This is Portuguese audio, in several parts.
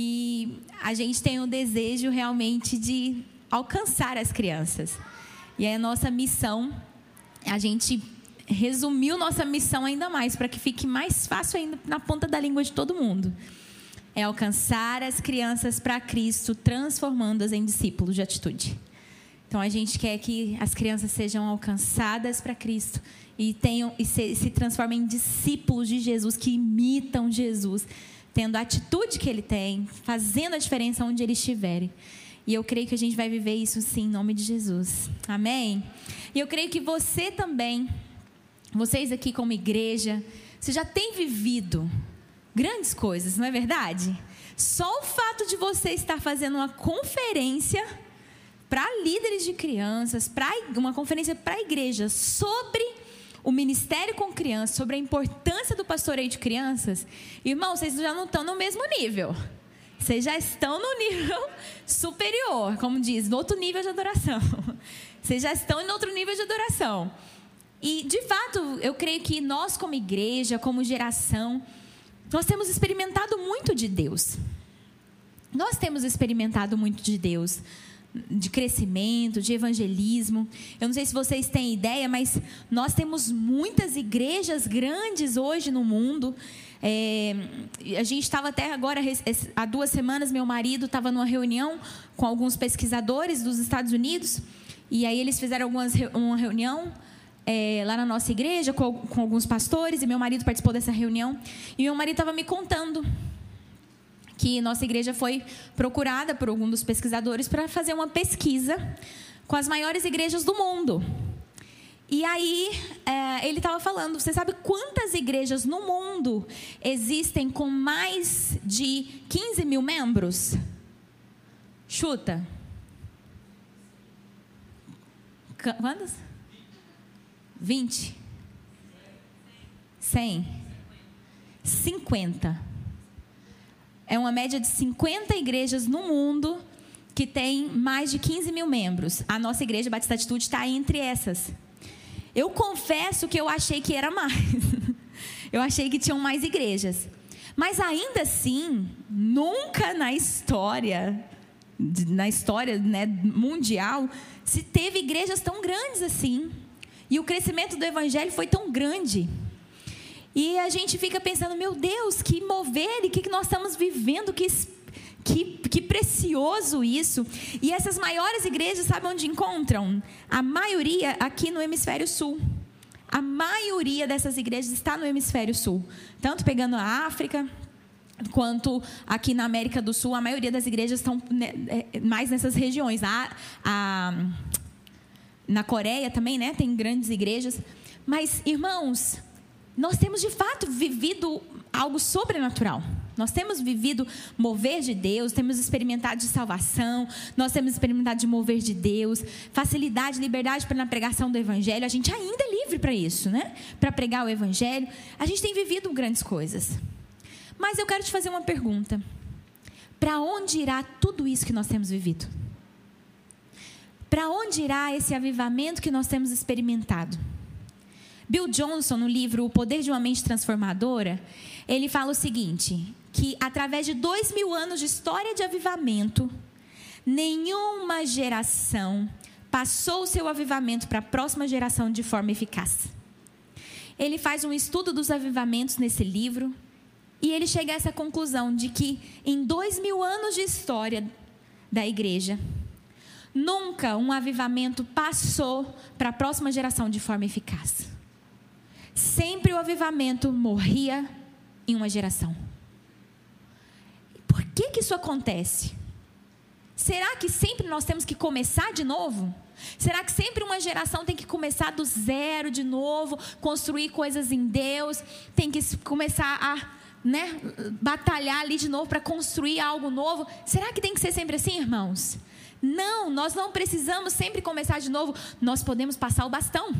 E a gente tem o desejo realmente de alcançar as crianças. E é a nossa missão, a gente resumiu nossa missão ainda mais, para que fique mais fácil ainda na ponta da língua de todo mundo. É alcançar as crianças para Cristo, transformando-as em discípulos de atitude. Então a gente quer que as crianças sejam alcançadas para Cristo e tenham e se, se transformem em discípulos de Jesus que imitam Jesus, tendo a atitude que ele tem, fazendo a diferença onde eles estiverem. E eu creio que a gente vai viver isso sim, em nome de Jesus. Amém? E eu creio que você também, vocês aqui como igreja, você já tem vivido grandes coisas, não é verdade? Só o fato de você estar fazendo uma conferência para líderes de crianças, para uma conferência para a igreja sobre o ministério com crianças, sobre a importância do pastoreio de crianças, irmão, vocês já não estão no mesmo nível. Vocês já estão no nível superior, como diz, no outro nível de adoração. Vocês já estão em outro nível de adoração. E, de fato, eu creio que nós, como igreja, como geração, nós temos experimentado muito de Deus. Nós temos experimentado muito de Deus de crescimento, de evangelismo. Eu não sei se vocês têm ideia, mas nós temos muitas igrejas grandes hoje no mundo. É, a gente estava até agora, há duas semanas, meu marido estava numa reunião com alguns pesquisadores dos Estados Unidos. E aí eles fizeram algumas, uma reunião é, lá na nossa igreja com, com alguns pastores. E meu marido participou dessa reunião. E meu marido estava me contando que nossa igreja foi procurada por algum dos pesquisadores para fazer uma pesquisa com as maiores igrejas do mundo. E aí, é, ele estava falando: você sabe quantas igrejas no mundo existem com mais de 15 mil membros? Chuta. Quantas? 20? 100? 50 é uma média de 50 igrejas no mundo que tem mais de 15 mil membros. A nossa igreja Batista Atitude está entre essas. Eu confesso que eu achei que era mais. eu achei que tinham mais igrejas. Mas ainda assim, nunca na história, na história né, mundial, se teve igrejas tão grandes assim. E o crescimento do evangelho foi tão grande. E a gente fica pensando, meu Deus, que mover e que nós estamos vivendo, que, que, que precioso isso. E essas maiores igrejas, sabe onde encontram? A maioria aqui no hemisfério sul. A maioria dessas igrejas está no hemisfério sul. Tanto pegando a África, quanto aqui na América do Sul, a maioria das igrejas estão né, é, mais nessas regiões. A, a, na Coreia também, né? Tem grandes igrejas. Mas, irmãos, nós temos de fato vivido algo sobrenatural. Nós temos vivido mover de Deus, temos experimentado de salvação, nós temos experimentado de mover de Deus, facilidade, liberdade para na pregação do Evangelho. A gente ainda é livre para isso, né? Para pregar o Evangelho. A gente tem vivido grandes coisas. Mas eu quero te fazer uma pergunta: para onde irá tudo isso que nós temos vivido? Para onde irá esse avivamento que nós temos experimentado? Bill Johnson, no livro O Poder de uma Mente Transformadora, ele fala o seguinte: que através de dois mil anos de história de avivamento, nenhuma geração passou o seu avivamento para a próxima geração de forma eficaz. Ele faz um estudo dos avivamentos nesse livro e ele chega a essa conclusão de que em dois mil anos de história da igreja, nunca um avivamento passou para a próxima geração de forma eficaz sempre o avivamento morria em uma geração. Por que, que isso acontece? Será que sempre nós temos que começar de novo? Será que sempre uma geração tem que começar do zero de novo, construir coisas em Deus, tem que começar a né, batalhar ali de novo para construir algo novo? Será que tem que ser sempre assim, irmãos? Não, nós não precisamos sempre começar de novo, nós podemos passar o bastão.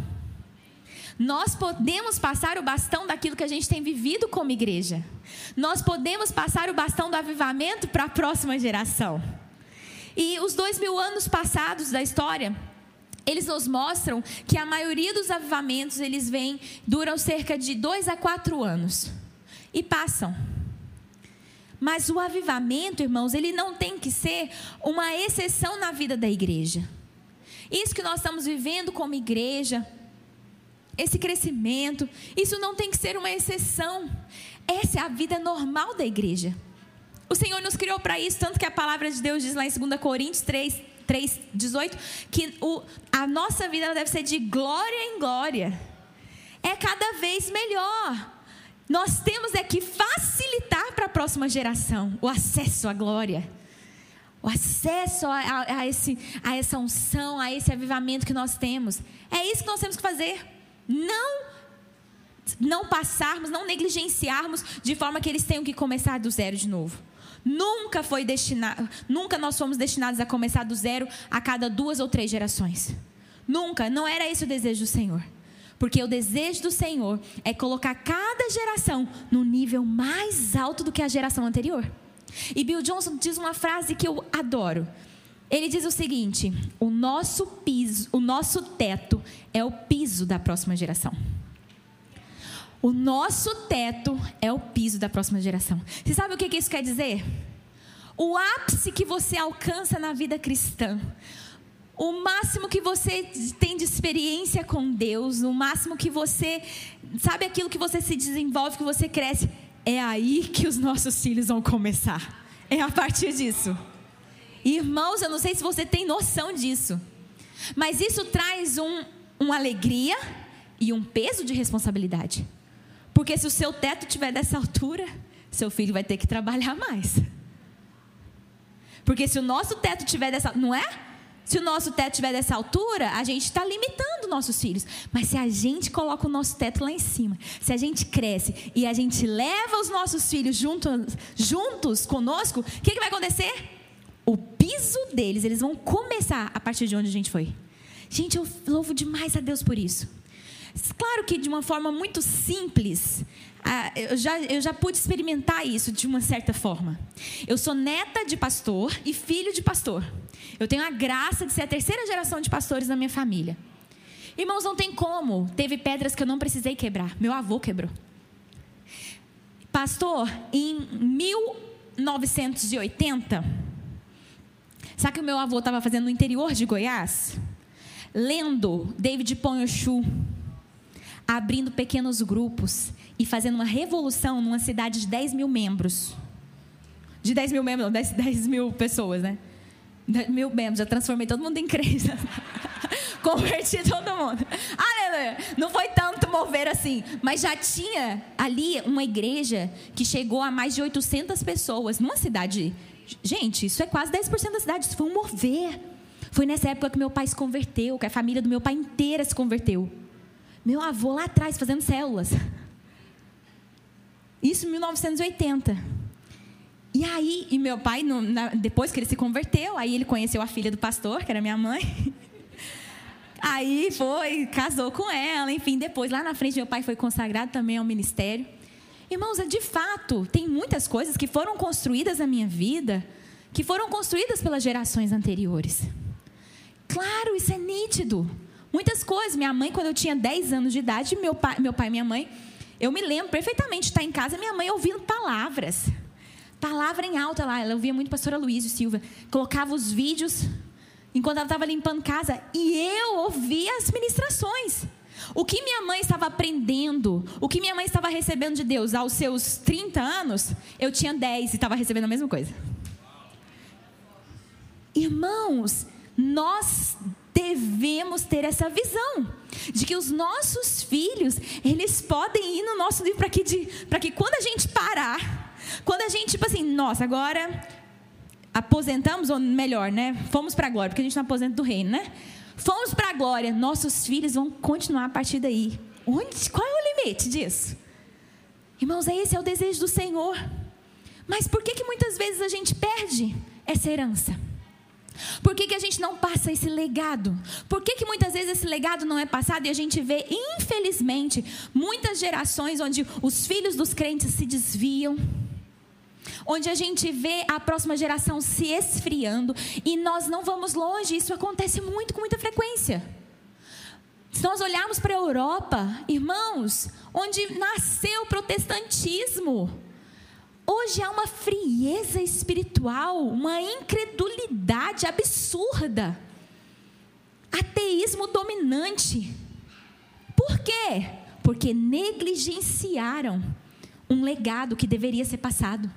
Nós podemos passar o bastão daquilo que a gente tem vivido como igreja. Nós podemos passar o bastão do avivamento para a próxima geração. E os dois mil anos passados da história, eles nos mostram que a maioria dos avivamentos eles vêm duram cerca de dois a quatro anos e passam. Mas o avivamento, irmãos, ele não tem que ser uma exceção na vida da igreja. Isso que nós estamos vivendo como igreja, esse crescimento, isso não tem que ser uma exceção. Essa é a vida normal da igreja. O Senhor nos criou para isso, tanto que a palavra de Deus diz lá em 2 Coríntios 3, 3 18, que o, a nossa vida deve ser de glória em glória. É cada vez melhor. Nós temos é que facilitar para a próxima geração o acesso à glória. O acesso a, a, a, esse, a essa unção, a esse avivamento que nós temos. É isso que nós temos que fazer. Não não passarmos, não negligenciarmos de forma que eles tenham que começar do zero de novo. Nunca foi destinado, nunca nós fomos destinados a começar do zero a cada duas ou três gerações. Nunca, não era esse o desejo do Senhor. Porque o desejo do Senhor é colocar cada geração no nível mais alto do que a geração anterior. E Bill Johnson diz uma frase que eu adoro. Ele diz o seguinte: o nosso piso, o nosso teto é o piso da próxima geração. O nosso teto é o piso da próxima geração. Você sabe o que isso quer dizer? O ápice que você alcança na vida cristã, o máximo que você tem de experiência com Deus, o máximo que você sabe aquilo que você se desenvolve, que você cresce, é aí que os nossos filhos vão começar. É a partir disso. Irmãos, eu não sei se você tem noção disso, mas isso traz um, uma alegria e um peso de responsabilidade. Porque se o seu teto tiver dessa altura, seu filho vai ter que trabalhar mais. Porque se o nosso teto tiver dessa, não é? Se o nosso teto estiver dessa altura, a gente está limitando nossos filhos. Mas se a gente coloca o nosso teto lá em cima, se a gente cresce e a gente leva os nossos filhos juntos, juntos conosco, o que, que vai acontecer? O piso deles, eles vão começar a partir de onde a gente foi. Gente, eu louvo demais a Deus por isso. Claro que de uma forma muito simples, eu já, eu já pude experimentar isso de uma certa forma. Eu sou neta de pastor e filho de pastor. Eu tenho a graça de ser a terceira geração de pastores na minha família. Irmãos, não tem como. Teve pedras que eu não precisei quebrar. Meu avô quebrou. Pastor, em 1980, sabe o que o meu avô estava fazendo no interior de Goiás? Lendo David Ponhochu, abrindo pequenos grupos e fazendo uma revolução numa cidade de 10 mil membros. De 10 mil membros, não, 10, 10 mil pessoas, né? Mil membros, já transformei todo mundo em crente. Converti todo mundo. Aleluia! Não foi tanto mover assim, mas já tinha ali uma igreja que chegou a mais de 800 pessoas numa cidade. Gente, isso é quase 10% da cidade. Isso foi um mover. Foi nessa época que meu pai se converteu, que a família do meu pai inteira se converteu. Meu avô lá atrás fazendo células. Isso em 1980. E aí, e meu pai, no, na, depois que ele se converteu, aí ele conheceu a filha do pastor, que era minha mãe. Aí foi, casou com ela, enfim, depois lá na frente meu pai foi consagrado também ao ministério. Irmãos, é de fato, tem muitas coisas que foram construídas na minha vida, que foram construídas pelas gerações anteriores. Claro, isso é nítido. Muitas coisas. Minha mãe, quando eu tinha 10 anos de idade, meu pai, meu pai e minha mãe, eu me lembro perfeitamente de estar em casa, minha mãe ouvindo palavras. Palavra em alta lá. Ela ouvia muito a pastora Luísa Silva. Colocava os vídeos enquanto ela estava limpando casa. E eu ouvia as ministrações. O que minha mãe estava aprendendo, o que minha mãe estava recebendo de Deus aos seus 30 anos, eu tinha 10 e estava recebendo a mesma coisa. Irmãos, nós devemos ter essa visão de que os nossos filhos, eles podem ir no nosso livro para que, que quando a gente parar, quando a gente, tipo assim, nossa, agora aposentamos, ou melhor, né? Fomos para a glória, porque a gente não aposenta do reino, né? Fomos para a glória, nossos filhos vão continuar a partir daí. Onde, qual é o limite disso? Irmãos, esse é o desejo do Senhor. Mas por que, que muitas vezes a gente perde essa herança? Por que, que a gente não passa esse legado? Por que, que muitas vezes esse legado não é passado e a gente vê, infelizmente, muitas gerações onde os filhos dos crentes se desviam? Onde a gente vê a próxima geração se esfriando e nós não vamos longe, isso acontece muito com muita frequência. Se nós olharmos para a Europa, irmãos, onde nasceu o protestantismo, Hoje há uma frieza espiritual, uma incredulidade absurda, ateísmo dominante. Por quê? Porque negligenciaram um legado que deveria ser passado.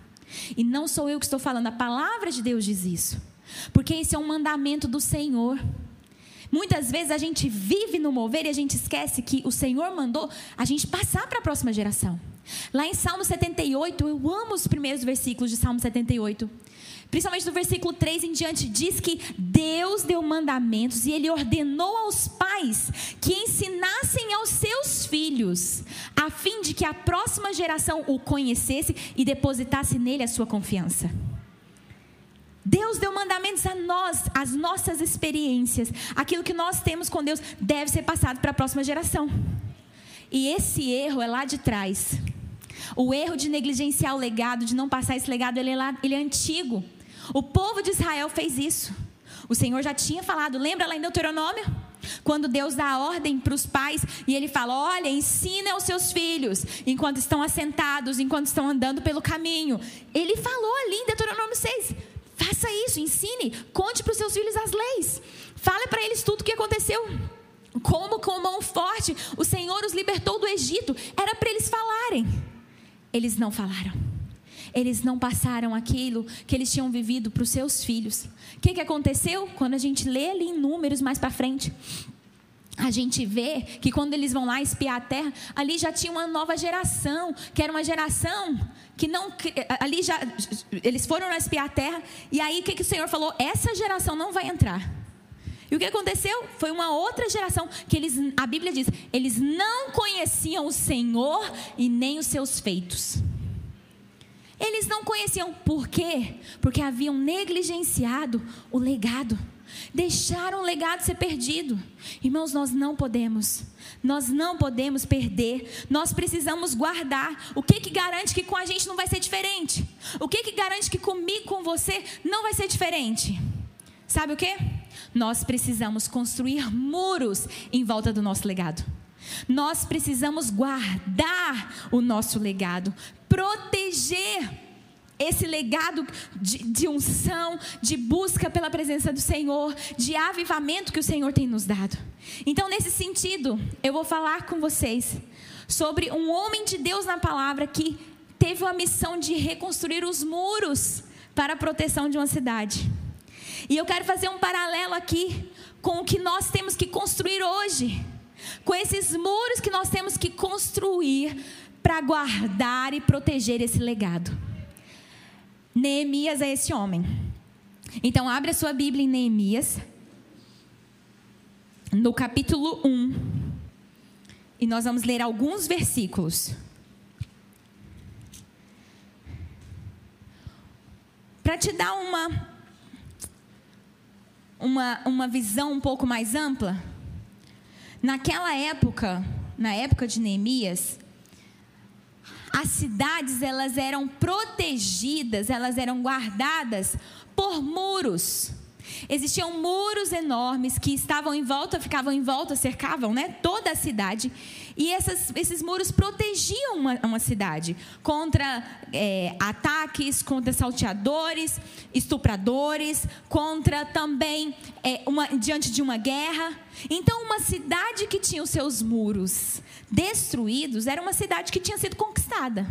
E não sou eu que estou falando, a palavra de Deus diz isso. Porque esse é um mandamento do Senhor. Muitas vezes a gente vive no mover e a gente esquece que o Senhor mandou a gente passar para a próxima geração. Lá em Salmo 78, eu amo os primeiros versículos de Salmo 78. Principalmente do versículo 3 em diante, diz que Deus deu mandamentos e Ele ordenou aos pais que ensinassem aos seus filhos, a fim de que a próxima geração o conhecesse e depositasse nele a sua confiança. Deus deu mandamentos a nós, as nossas experiências, aquilo que nós temos com Deus deve ser passado para a próxima geração. E esse erro é lá de trás. O erro de negligenciar o legado, de não passar esse legado, ele é, lá, ele é antigo. O povo de Israel fez isso. O Senhor já tinha falado, lembra lá em Deuteronômio? Quando Deus dá a ordem para os pais e ele fala: Olha, ensina aos seus filhos enquanto estão assentados, enquanto estão andando pelo caminho. Ele falou ali em Deuteronômio 6: Faça isso, ensine, conte para os seus filhos as leis. Fale para eles tudo o que aconteceu. Como com mão forte o Senhor os libertou do Egito. Era para eles falarem. Eles não falaram. Eles não passaram aquilo que eles tinham vivido para os seus filhos. O que, que aconteceu? Quando a gente lê ali em números mais para frente, a gente vê que quando eles vão lá espiar a terra, ali já tinha uma nova geração, que era uma geração que não. Ali já. Eles foram espiar a terra, e aí o que, que o Senhor falou? Essa geração não vai entrar. E o que aconteceu? Foi uma outra geração que eles, a Bíblia diz, eles não conheciam o Senhor e nem os seus feitos. Eles não conheciam. Por quê? Porque haviam negligenciado o legado. Deixaram o legado ser perdido. Irmãos, nós não podemos. Nós não podemos perder. Nós precisamos guardar. O que que garante que com a gente não vai ser diferente? O que que garante que comigo, com você, não vai ser diferente? Sabe o que? Nós precisamos construir muros em volta do nosso legado. Nós precisamos guardar o nosso legado, proteger esse legado de, de, unção, de busca pela presença do Senhor, de avivamento que o Senhor tem nos dado. Então, nesse sentido, eu vou falar com vocês sobre um homem de Deus na palavra que teve a missão de reconstruir os muros para a proteção de uma cidade. E eu quero fazer um paralelo aqui com o que nós temos que construir hoje, com esses muros que nós temos que construir para guardar e proteger esse legado. Neemias é esse homem. Então, abre a sua Bíblia em Neemias, no capítulo 1. E nós vamos ler alguns versículos. Para te dar uma, uma, uma visão um pouco mais ampla, naquela época, na época de Neemias, as cidades elas eram protegidas, elas eram guardadas por muros. Existiam muros enormes que estavam em volta, ficavam em volta, cercavam né, toda a cidade. E essas, esses muros protegiam uma, uma cidade contra é, ataques, contra salteadores, estupradores, contra também é, uma, diante de uma guerra. Então, uma cidade que tinha os seus muros destruídos era uma cidade que tinha sido conquistada.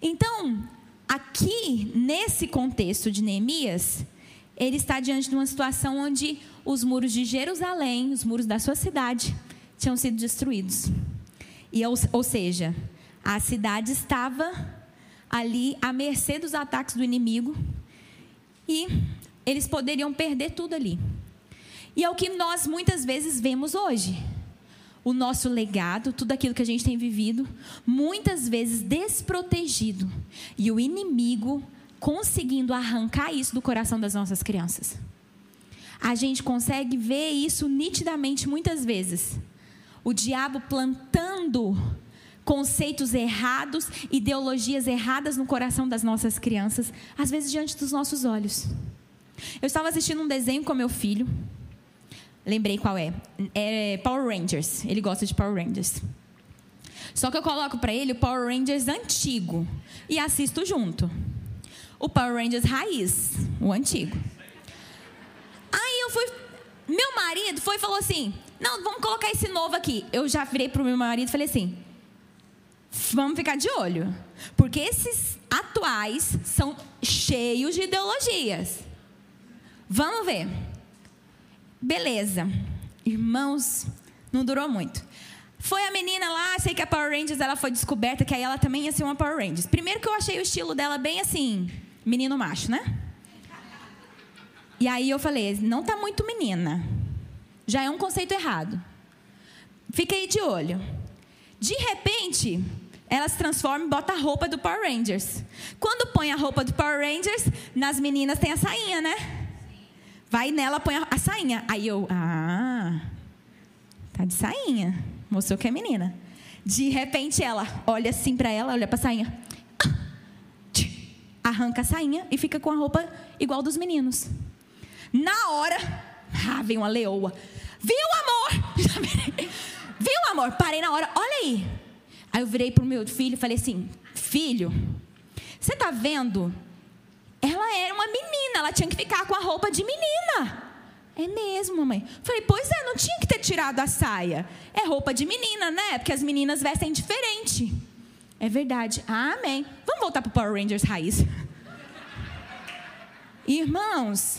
Então, aqui, nesse contexto de Neemias, ele está diante de uma situação onde os muros de Jerusalém, os muros da sua cidade, tinham sido destruídos. E, ou, ou seja, a cidade estava ali à mercê dos ataques do inimigo e eles poderiam perder tudo ali. E é o que nós muitas vezes vemos hoje. O nosso legado, tudo aquilo que a gente tem vivido, muitas vezes desprotegido. E o inimigo conseguindo arrancar isso do coração das nossas crianças. A gente consegue ver isso nitidamente muitas vezes. O diabo plantando conceitos errados, ideologias erradas no coração das nossas crianças, às vezes diante dos nossos olhos. Eu estava assistindo um desenho com meu filho. Lembrei qual é. É Power Rangers. Ele gosta de Power Rangers. Só que eu coloco para ele o Power Rangers antigo e assisto junto. O Power Rangers raiz, o antigo. Aí eu fui. Meu marido foi e falou assim: Não, vamos colocar esse novo aqui. Eu já virei pro meu marido e falei assim: Vamos ficar de olho. Porque esses atuais são cheios de ideologias. Vamos ver. Beleza. Irmãos, não durou muito. Foi a menina lá, sei que a Power Rangers ela foi descoberta que aí ela também ia ser uma Power Rangers. Primeiro que eu achei o estilo dela bem assim, menino macho, né? E aí eu falei, não tá muito menina. Já é um conceito errado. Fiquei de olho. De repente, ela se transforma e bota a roupa do Power Rangers. Quando põe a roupa do Power Rangers, nas meninas tem a sainha, né? Vai nela, põe a, sainha. Aí eu, ah, tá de sainha. Mostrou que é menina. De repente ela olha assim para ela, olha para a sainha. Arranca a sainha e fica com a roupa igual dos meninos. Na hora, ah, vem uma leoa. Viu, amor? Viu, amor? Parei na hora. Olha aí. Aí eu virei pro meu filho e falei assim: Filho, você tá vendo? Ela era uma menina, ela tinha que ficar com a roupa de menina. É mesmo, mamãe. Falei, pois é, não tinha que ter tirado a saia. É roupa de menina, né? Porque as meninas vestem diferente. É verdade. amém. Vamos voltar para o Power Rangers raiz. Irmãos,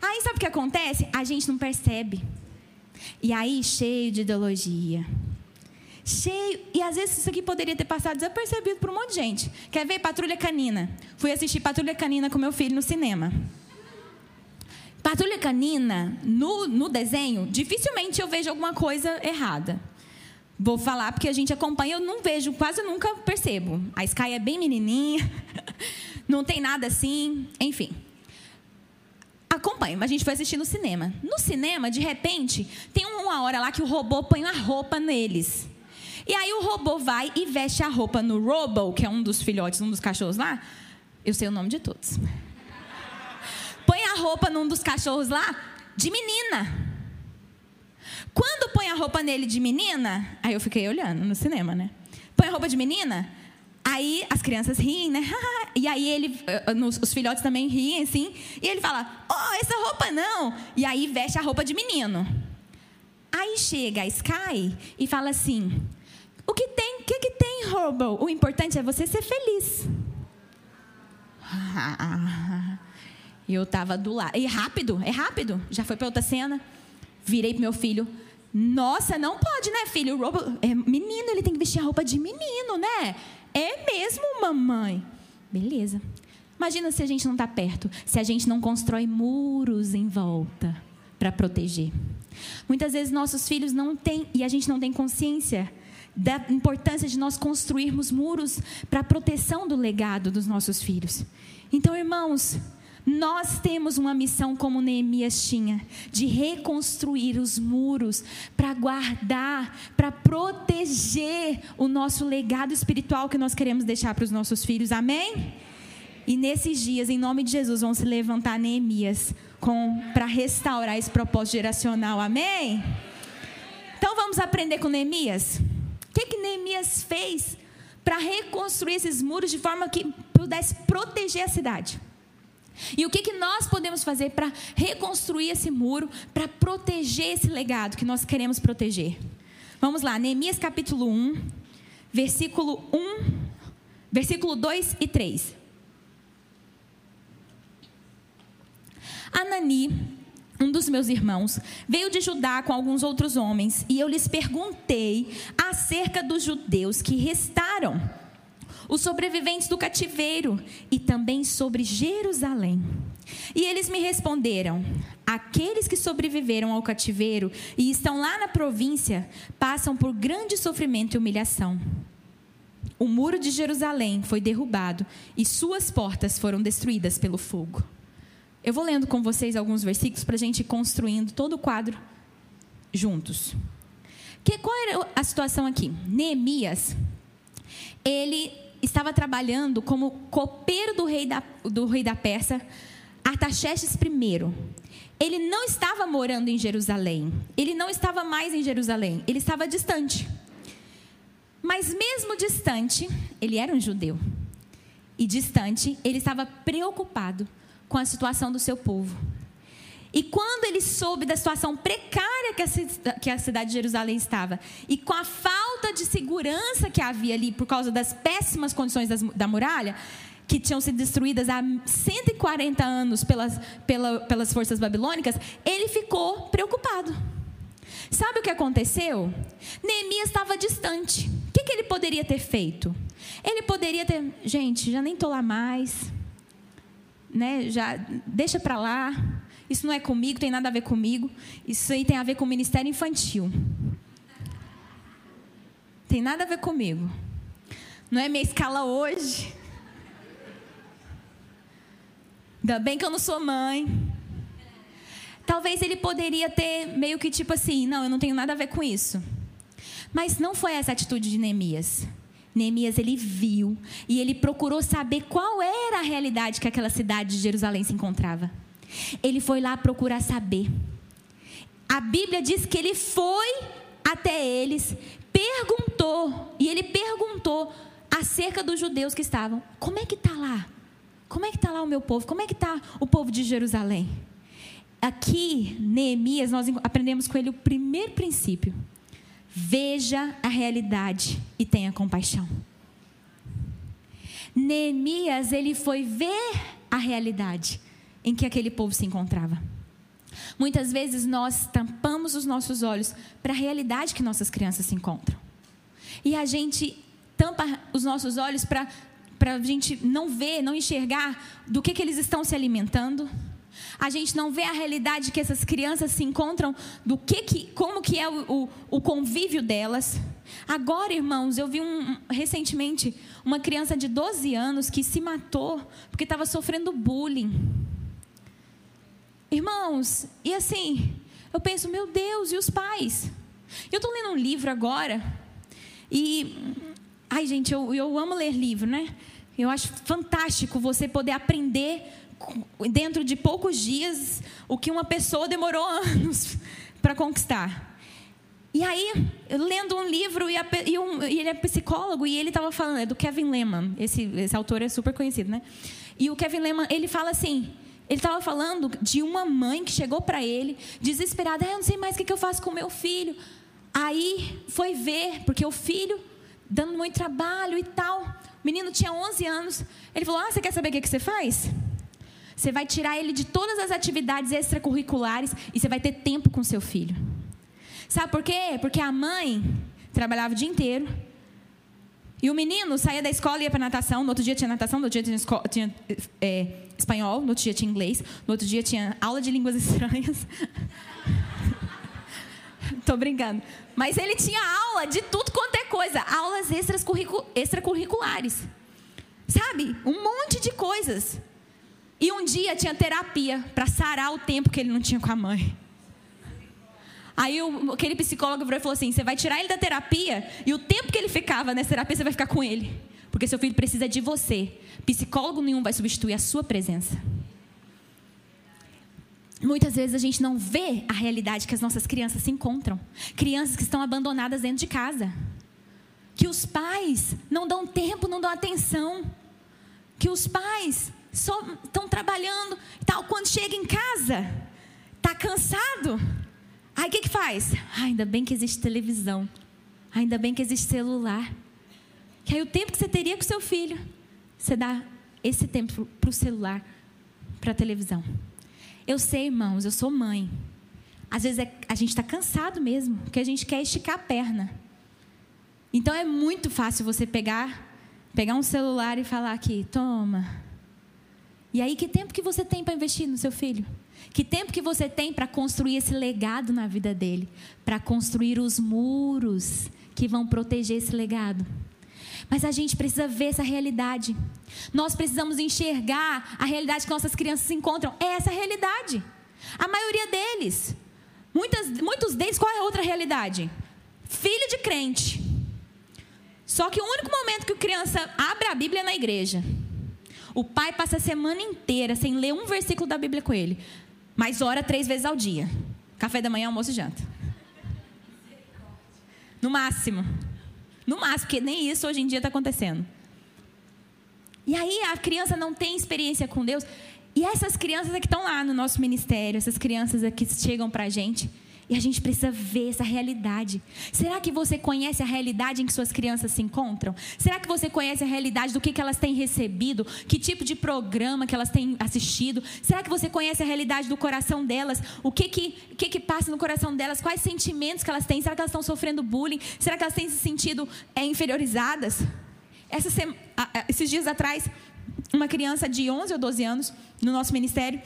aí sabe o que acontece? A gente não percebe. E aí, cheio de ideologia. Cheio. E às vezes isso aqui poderia ter passado desapercebido por um monte de gente. Quer ver Patrulha Canina? Fui assistir Patrulha Canina com meu filho no cinema. Patrulha Canina, no, no desenho, dificilmente eu vejo alguma coisa errada. Vou falar porque a gente acompanha, eu não vejo, quase nunca percebo. A Sky é bem menininha, não tem nada assim, enfim. Acompanha, mas a gente foi assistir no cinema. No cinema, de repente, tem uma hora lá que o robô põe uma roupa neles. E aí o robô vai e veste a roupa no Robo, que é um dos filhotes, um dos cachorros lá. Eu sei o nome de todos. Põe a roupa num dos cachorros lá de menina. Quando põe a roupa nele de menina, aí eu fiquei olhando no cinema, né? Põe a roupa de menina, aí as crianças riem, né? E aí ele, eh, os filhotes também riem, assim. E ele fala: Oh, essa roupa não. E aí veste a roupa de menino. Aí chega a Sky e fala assim: O que tem? O que, que tem, Robo? O importante é você ser feliz. E eu estava do lado. E rápido, é rápido. Já foi para outra cena. Virei pro meu filho. Nossa, não pode, né, filho? O Robo é menino, ele tem que vestir a roupa de menino, né? É mesmo, mamãe. Beleza. Imagina se a gente não está perto, se a gente não constrói muros em volta para proteger. Muitas vezes nossos filhos não têm, e a gente não tem consciência da importância de nós construirmos muros para a proteção do legado dos nossos filhos. Então, irmãos, nós temos uma missão, como Neemias tinha, de reconstruir os muros para guardar, para proteger o nosso legado espiritual que nós queremos deixar para os nossos filhos. Amém? E nesses dias, em nome de Jesus, vão se levantar Neemias para restaurar esse propósito geracional. Amém? Então vamos aprender com Neemias. O que, que Neemias fez para reconstruir esses muros de forma que pudesse proteger a cidade? E o que, que nós podemos fazer para reconstruir esse muro, para proteger esse legado que nós queremos proteger? Vamos lá, Neemias capítulo 1, versículo 1, versículo 2 e 3. Anani, um dos meus irmãos, veio de Judá com alguns outros homens, e eu lhes perguntei acerca dos judeus que restaram os sobreviventes do cativeiro e também sobre Jerusalém. E eles me responderam: aqueles que sobreviveram ao cativeiro e estão lá na província passam por grande sofrimento e humilhação. O muro de Jerusalém foi derrubado e suas portas foram destruídas pelo fogo. Eu vou lendo com vocês alguns versículos para a gente ir construindo todo o quadro juntos. Que, qual era a situação aqui? Neemias, ele estava trabalhando como copeiro do rei da, do rei da Pérsia, Artaxerxes I. Ele não estava morando em Jerusalém. Ele não estava mais em Jerusalém. Ele estava distante. Mas mesmo distante, ele era um judeu. E distante, ele estava preocupado com a situação do seu povo. E quando ele soube da situação precária que a, cidade de Jerusalém estava, e com a falta de segurança que havia ali por causa das péssimas condições das, da muralha, que tinham sido destruídas há 140 anos pelas, pela, pelas forças babilônicas, ele ficou preocupado. Sabe o que aconteceu? Neemias estava distante. O que, que ele poderia ter feito? Ele poderia ter, gente, já nem estou lá mais, né? Já deixa para lá. Isso não é comigo, tem nada a ver comigo. Isso aí tem a ver com o ministério infantil. Tem nada a ver comigo. Não é minha escala hoje. Ainda bem que eu não sou mãe. Talvez ele poderia ter meio que tipo assim, não, eu não tenho nada a ver com isso. Mas não foi essa a atitude de Neemias. Neemias ele viu e ele procurou saber qual era a realidade que aquela cidade de Jerusalém se encontrava. Ele foi lá procurar saber. A Bíblia diz que ele foi até eles, perguntou, e ele perguntou acerca dos judeus que estavam: como é que está lá? Como é que está lá o meu povo? Como é que está o povo de Jerusalém? Aqui, Neemias, nós aprendemos com ele o primeiro princípio. Veja a realidade e tenha compaixão. Neemias, ele foi ver a realidade em que aquele povo se encontrava. Muitas vezes nós tampamos os nossos olhos para a realidade que nossas crianças se encontram. E a gente tampa os nossos olhos para a gente não ver, não enxergar do que, que eles estão se alimentando, a gente não vê a realidade que essas crianças se encontram, do que, que como que é o, o, o convívio delas. Agora, irmãos, eu vi um, recentemente uma criança de 12 anos que se matou porque estava sofrendo bullying. Irmãos, e assim, eu penso, meu Deus, e os pais? Eu estou lendo um livro agora, e. Ai, gente, eu, eu amo ler livro, né? Eu acho fantástico você poder aprender dentro de poucos dias o que uma pessoa demorou anos para conquistar. E aí, lendo um livro, e, a, e, um, e ele é psicólogo, e ele estava falando, é do Kevin Lehman, esse, esse autor é super conhecido, né? E o Kevin Lehman, ele fala assim, ele estava falando de uma mãe que chegou para ele, desesperada, ah, eu não sei mais o que, eu faço com meu filho. Aí, foi ver, porque o filho, dando muito trabalho e tal, o menino tinha 11 anos, ele falou, ah, você quer saber o que você faz? Você vai tirar ele de todas as atividades extracurriculares e você vai ter tempo com seu filho. Sabe por quê? Porque a mãe trabalhava o dia inteiro. E o menino saía da escola e ia para natação. No outro dia tinha natação, no outro dia tinha, tinha é, espanhol, no outro dia tinha inglês, no outro dia tinha aula de línguas estranhas. Tô brincando. Mas ele tinha aula de tudo quanto é coisa. Aulas extracurriculares. Sabe? Um monte de coisas. E um dia tinha terapia para sarar o tempo que ele não tinha com a mãe. Aí o, aquele psicólogo falou assim: você vai tirar ele da terapia e o tempo que ele ficava nessa terapia você vai ficar com ele. Porque seu filho precisa de você. Psicólogo nenhum vai substituir a sua presença. Muitas vezes a gente não vê a realidade que as nossas crianças se encontram. Crianças que estão abandonadas dentro de casa. Que os pais não dão tempo, não dão atenção. Que os pais só estão trabalhando e tal. Quando chega em casa, tá cansado. Aí o que, que faz? Ah, ainda bem que existe televisão. Ainda bem que existe celular. Que aí o tempo que você teria com seu filho, você dá esse tempo para o celular, para a televisão. Eu sei, irmãos, eu sou mãe. Às vezes é, a gente está cansado mesmo, porque a gente quer esticar a perna. Então é muito fácil você pegar, pegar um celular e falar aqui, toma, e aí, que tempo que você tem para investir no seu filho? Que tempo que você tem para construir esse legado na vida dele? Para construir os muros que vão proteger esse legado? Mas a gente precisa ver essa realidade. Nós precisamos enxergar a realidade que nossas crianças se encontram. É essa realidade. A maioria deles. Muitas, muitos deles, qual é a outra realidade? Filho de crente. Só que o único momento que a criança abre a Bíblia é na igreja. O pai passa a semana inteira sem ler um versículo da Bíblia com ele, mas ora três vezes ao dia: café da manhã, almoço e janta. No máximo. No máximo, porque nem isso hoje em dia está acontecendo. E aí a criança não tem experiência com Deus. E essas crianças é que estão lá no nosso ministério, essas crianças é que chegam para a gente. E a gente precisa ver essa realidade. Será que você conhece a realidade em que suas crianças se encontram? Será que você conhece a realidade do que, elas têm recebido? Que tipo de programa que elas têm assistido? Será que você conhece a realidade do coração delas? O que que, que, que passa no coração delas? Quais sentimentos que elas têm? Será que elas estão sofrendo bullying? Será que elas têm se sentido é, inferiorizadas? Essa, esses dias atrás, uma criança de 11 ou 12 anos no nosso ministério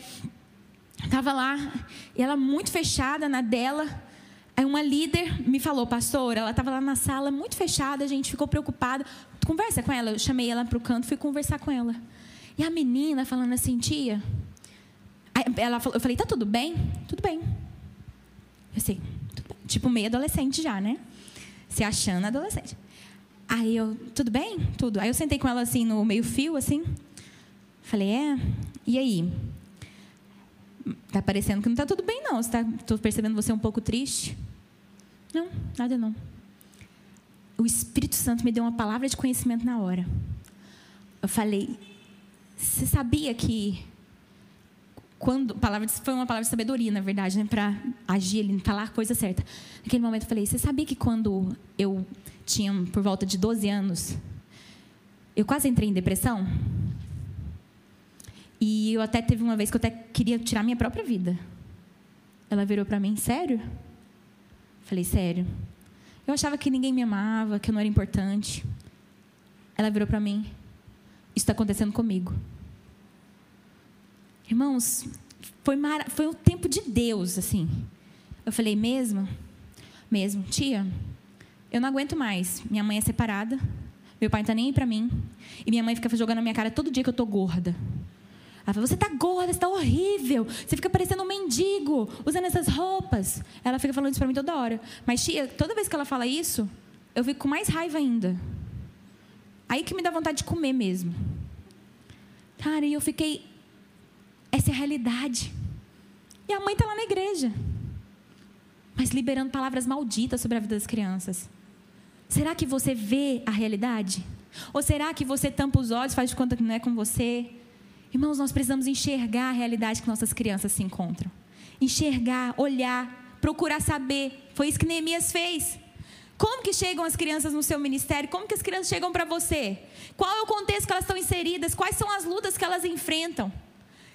Estava lá, e ela muito fechada na dela. Aí uma líder me falou, pastor, ela estava lá na sala muito fechada, a gente ficou preocupada. Conversa com ela. Eu chamei ela para o canto, fui conversar com ela. E a menina falando assim, tia. Ela falou, eu falei, tá tudo bem? Tudo bem. Eu sei, tipo meio adolescente já, né? Se achando adolescente. Aí eu, tudo bem? Tudo. Aí eu sentei com ela assim no meio fio, assim. Falei, é. E aí? Tá parecendo que não está tudo bem, não. Estou tá, percebendo você um pouco triste. Não, nada não. O Espírito Santo me deu uma palavra de conhecimento na hora. Eu falei, você sabia que quando palavra foi uma palavra de sabedoria, na verdade, né, para agir ali, falar a coisa certa. Naquele momento eu falei, você sabia que quando eu tinha por volta de 12 anos, eu quase entrei em depressão? E eu até teve uma vez que eu até queria tirar minha própria vida. Ela virou para mim, sério? Falei, sério. Eu achava que ninguém me amava, que eu não era importante. Ela virou para mim, isso está acontecendo comigo. Irmãos, foi, mar... foi o tempo de Deus, assim. Eu falei, mesmo? Mesmo. Tia, eu não aguento mais. Minha mãe é separada, meu pai não está nem aí para mim. E minha mãe fica jogando na minha cara todo dia que eu tô gorda. Ela fala, você está gorda, está horrível, você fica parecendo um mendigo, usando essas roupas. Ela fica falando isso para mim toda hora. Mas, tia, toda vez que ela fala isso, eu fico com mais raiva ainda. Aí que me dá vontade de comer mesmo. Cara, e eu fiquei. Essa é a realidade. E a mãe está lá na igreja. Mas liberando palavras malditas sobre a vida das crianças. Será que você vê a realidade? Ou será que você tampa os olhos, faz de conta que não é com você? Irmãos, nós precisamos enxergar a realidade que nossas crianças se encontram. Enxergar, olhar, procurar saber. Foi isso que Neemias fez. Como que chegam as crianças no seu ministério? Como que as crianças chegam para você? Qual é o contexto que elas estão inseridas? Quais são as lutas que elas enfrentam?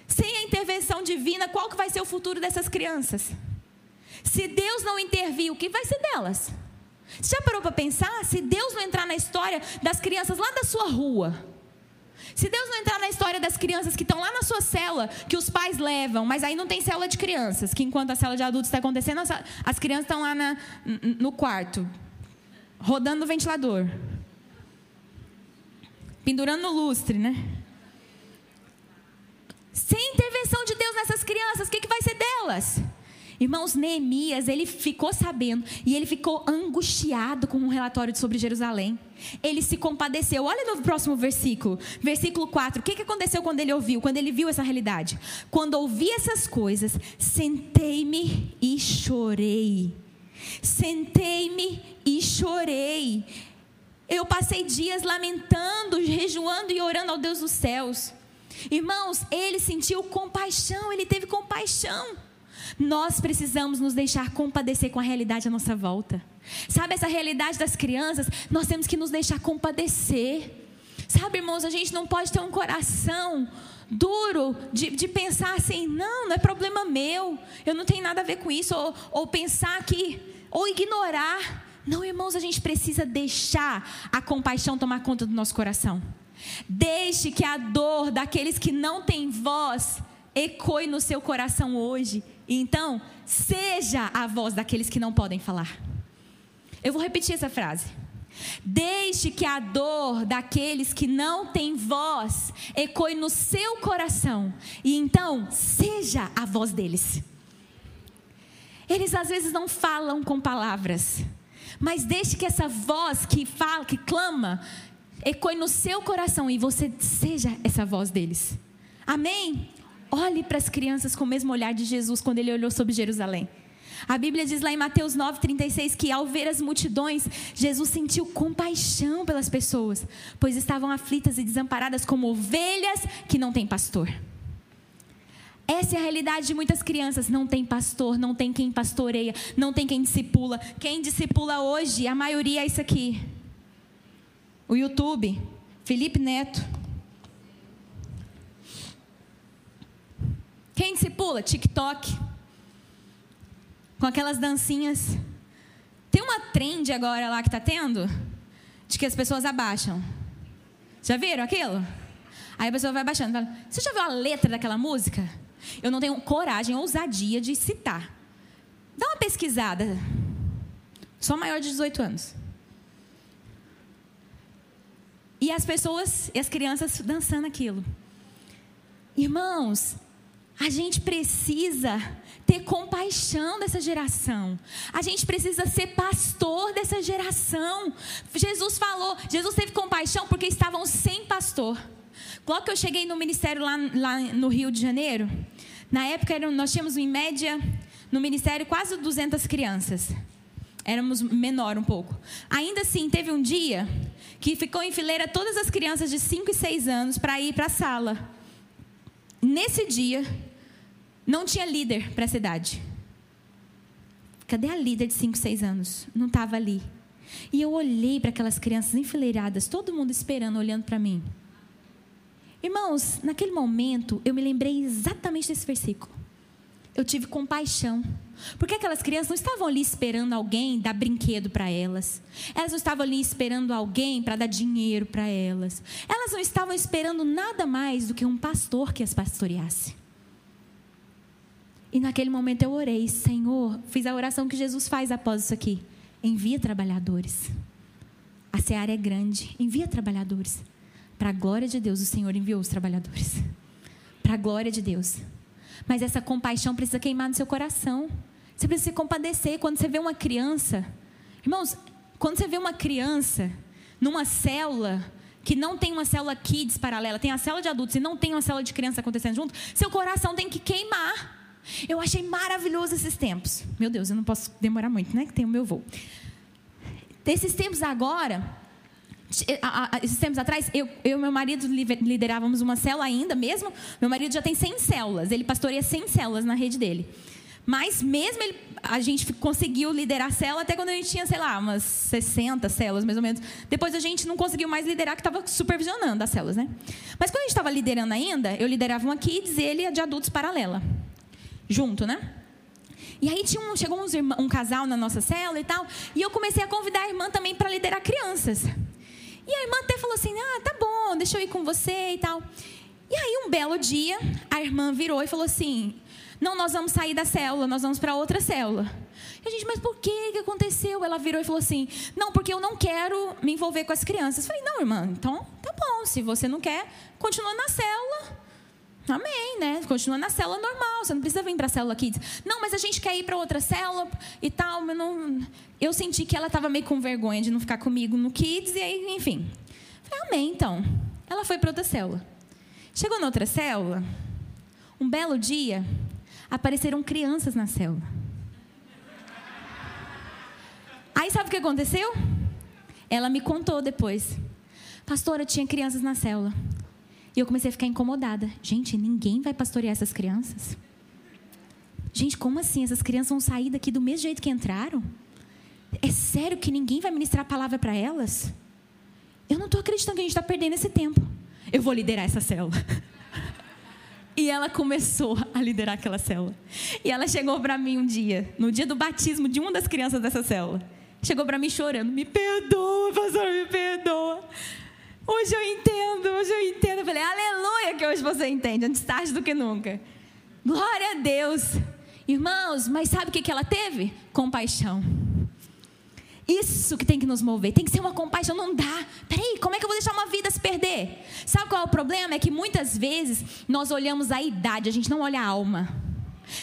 Sem a intervenção divina, qual que vai ser o futuro dessas crianças? Se Deus não intervir, o que vai ser delas? Você já parou para pensar? Se Deus não entrar na história das crianças lá da sua rua, se Deus não entrar na história das crianças que estão lá na sua cela, que os pais levam, mas aí não tem cela de crianças, que enquanto a cela de adultos está acontecendo, as crianças estão lá na, no quarto, rodando no ventilador, pendurando no lustre, né? Sem intervenção de Deus nessas crianças, o que, que vai ser delas? Irmãos, Neemias, ele ficou sabendo e ele ficou angustiado com um relatório sobre Jerusalém. Ele se compadeceu. Olha no próximo versículo, versículo 4. O que, que aconteceu quando ele ouviu, quando ele viu essa realidade? Quando ouvi essas coisas, sentei-me e chorei. Sentei-me e chorei. Eu passei dias lamentando, rejoando e orando ao Deus dos céus. Irmãos, ele sentiu compaixão, ele teve compaixão. Nós precisamos nos deixar compadecer com a realidade à nossa volta. Sabe essa realidade das crianças? Nós temos que nos deixar compadecer. Sabe, irmãos, a gente não pode ter um coração duro de, de pensar assim, não, não é problema meu, eu não tenho nada a ver com isso, ou, ou pensar que, ou ignorar. Não, irmãos, a gente precisa deixar a compaixão tomar conta do nosso coração. Deixe que a dor daqueles que não têm voz ecoe no seu coração hoje. Então, seja a voz daqueles que não podem falar. Eu vou repetir essa frase. Deixe que a dor daqueles que não têm voz ecoe no seu coração. E então, seja a voz deles. Eles às vezes não falam com palavras, mas deixe que essa voz que fala, que clama, ecoe no seu coração e você seja essa voz deles. Amém? Olhe para as crianças com o mesmo olhar de Jesus quando ele olhou sobre Jerusalém. A Bíblia diz lá em Mateus 9,36 que ao ver as multidões, Jesus sentiu compaixão pelas pessoas, pois estavam aflitas e desamparadas como ovelhas que não têm pastor. Essa é a realidade de muitas crianças. Não tem pastor, não tem quem pastoreia, não tem quem discipula. Quem discipula hoje, a maioria é isso aqui. O YouTube, Felipe Neto. Quem discipula? TikTok. Com aquelas dancinhas. Tem uma trend agora lá que está tendo, de que as pessoas abaixam. Já viram aquilo? Aí a pessoa vai abaixando. Fala, Você já viu a letra daquela música? Eu não tenho coragem, ousadia de citar. Dá uma pesquisada. Só maior de 18 anos. E as pessoas e as crianças dançando aquilo. Irmãos, a gente precisa ter compaixão dessa geração. A gente precisa ser pastor dessa geração. Jesus falou, Jesus teve compaixão porque estavam sem pastor. Logo que eu cheguei no ministério lá, lá no Rio de Janeiro, na época nós tínhamos em média no ministério quase 200 crianças. Éramos menor um pouco. Ainda assim, teve um dia que ficou em fileira todas as crianças de 5 e 6 anos para ir para a sala. Nesse dia, não tinha líder para a cidade. Cadê a líder de 5, 6 anos? Não estava ali. E eu olhei para aquelas crianças enfileiradas, todo mundo esperando, olhando para mim. Irmãos, naquele momento eu me lembrei exatamente desse versículo. Eu tive compaixão. Porque aquelas crianças não estavam ali esperando alguém dar brinquedo para elas. Elas não estavam ali esperando alguém para dar dinheiro para elas. Elas não estavam esperando nada mais do que um pastor que as pastoreasse. E naquele momento eu orei, Senhor, fiz a oração que Jesus faz após isso aqui. Envia trabalhadores. A seara é grande, envia trabalhadores. Para a glória de Deus, o Senhor enviou os trabalhadores. Para a glória de Deus. Mas essa compaixão precisa queimar no seu coração. Você precisa se compadecer. Quando você vê uma criança, irmãos, quando você vê uma criança numa célula que não tem uma célula kids paralela, tem a célula de adultos e não tem uma célula de criança acontecendo junto, seu coração tem que queimar. Eu achei maravilhoso esses tempos. Meu Deus, eu não posso demorar muito, né? Que tem o meu voo. Desses tempos agora, esses tempos atrás, eu, eu e meu marido liderávamos uma célula ainda, mesmo. Meu marido já tem 100 células, ele pastoreia 100 células na rede dele. Mas mesmo ele, a gente conseguiu liderar a célula até quando a gente tinha, sei lá, umas 60 células, mais ou menos. Depois a gente não conseguiu mais liderar, que estava supervisionando as células, né? Mas quando a gente estava liderando ainda, eu liderava uma kids e ele a de adultos paralela. Junto, né? E aí tinha um, chegou um casal na nossa célula e tal, e eu comecei a convidar a irmã também para liderar crianças. E a irmã até falou assim: ah, tá bom, deixa eu ir com você e tal. E aí, um belo dia, a irmã virou e falou assim: não, nós vamos sair da célula, nós vamos para outra célula. E a gente, mas por que que aconteceu? Ela virou e falou assim: não, porque eu não quero me envolver com as crianças. Eu falei: não, irmã, então tá bom, se você não quer, continua na célula. Amém, né? Continua na célula normal, você não precisa vir para a célula kids. Não, mas a gente quer ir para outra célula e tal. Mas não... Eu senti que ela estava meio com vergonha de não ficar comigo no kids, e aí, enfim. Falei, amém, então. Ela foi para outra célula. Chegou na outra célula, um belo dia, apareceram crianças na célula. Aí sabe o que aconteceu? Ela me contou depois. Pastora, tinha crianças na célula. E eu comecei a ficar incomodada. Gente, ninguém vai pastorear essas crianças? Gente, como assim? Essas crianças vão sair daqui do mesmo jeito que entraram? É sério que ninguém vai ministrar a palavra para elas? Eu não estou acreditando que a gente está perdendo esse tempo. Eu vou liderar essa célula. E ela começou a liderar aquela célula. E ela chegou para mim um dia, no dia do batismo de uma das crianças dessa célula. Chegou para mim chorando: Me perdoa, pastor, me perdoa. Hoje eu entendo, hoje eu entendo. Eu falei, aleluia, que hoje você entende, antes tarde do que nunca. Glória a Deus. Irmãos, mas sabe o que ela teve? Compaixão. Isso que tem que nos mover, tem que ser uma compaixão, não dá. Peraí, como é que eu vou deixar uma vida se perder? Sabe qual é o problema? É que muitas vezes nós olhamos a idade, a gente não olha a alma.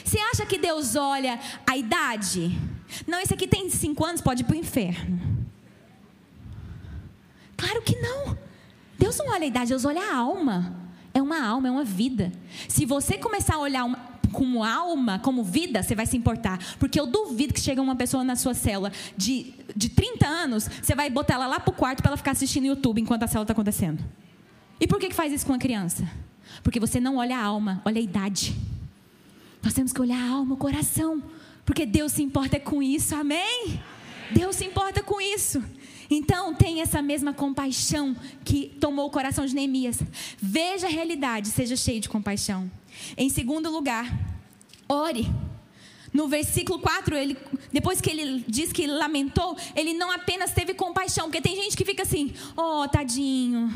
Você acha que Deus olha a idade? Não, esse aqui tem cinco anos, pode ir para o inferno. Claro que não. Deus não olha a idade, Deus olha a alma. É uma alma, é uma vida. Se você começar a olhar uma, como alma, como vida, você vai se importar. Porque eu duvido que chega uma pessoa na sua célula de, de 30 anos, você vai botar ela lá pro quarto para ela ficar assistindo YouTube enquanto a célula está acontecendo. E por que, que faz isso com a criança? Porque você não olha a alma, olha a idade. Nós temos que olhar a alma, o coração. Porque Deus se importa com isso, amém? Deus se importa com isso. Então, tem essa mesma compaixão que tomou o coração de Neemias. Veja a realidade, seja cheio de compaixão. Em segundo lugar, ore. No versículo 4, ele, depois que ele diz que lamentou, ele não apenas teve compaixão, porque tem gente que fica assim: oh, tadinho,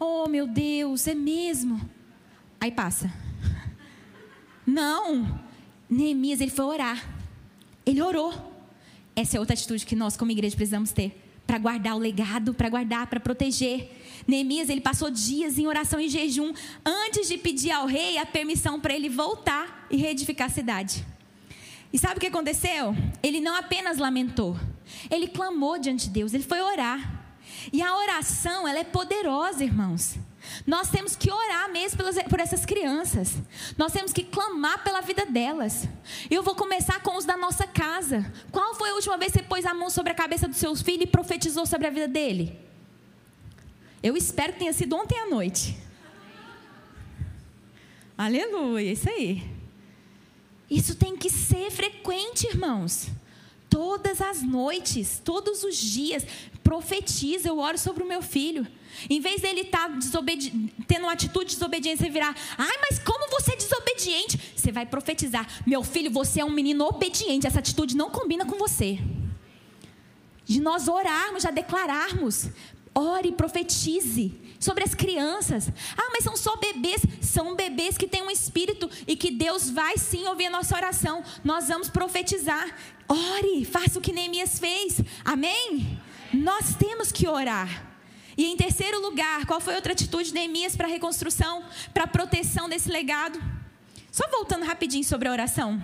oh, meu Deus, é mesmo. Aí passa. Não, Neemias, ele foi orar, ele orou. Essa é outra atitude que nós, como igreja, precisamos ter para guardar o legado, para guardar, para proteger. Neemias, ele passou dias em oração e jejum antes de pedir ao rei a permissão para ele voltar e reedificar a cidade. E sabe o que aconteceu? Ele não apenas lamentou, ele clamou diante de Deus, ele foi orar. E a oração, ela é poderosa, irmãos. Nós temos que orar mesmo pelas, por essas crianças. Nós temos que clamar pela vida delas. Eu vou começar com os da nossa casa. Qual foi a última vez que você pôs a mão sobre a cabeça dos seus filhos e profetizou sobre a vida dele? Eu espero que tenha sido ontem à noite. Aleluia, isso aí. Isso tem que ser frequente, irmãos. Todas as noites, todos os dias, profetiza, eu oro sobre o meu filho. Em vez dele estar tá tendo uma atitude de desobediência e virar, ai, mas como você é desobediente? Você vai profetizar, meu filho, você é um menino obediente, essa atitude não combina com você. De nós orarmos, já declararmos, ore, profetize sobre as crianças. Ah, mas são só bebês. São bebês que têm um espírito e que Deus vai sim ouvir a nossa oração. Nós vamos profetizar. Ore, faça o que Neemias fez. Amém? Nós temos que orar. E em terceiro lugar, qual foi outra atitude de Neemias para a reconstrução, para a proteção desse legado? Só voltando rapidinho sobre a oração.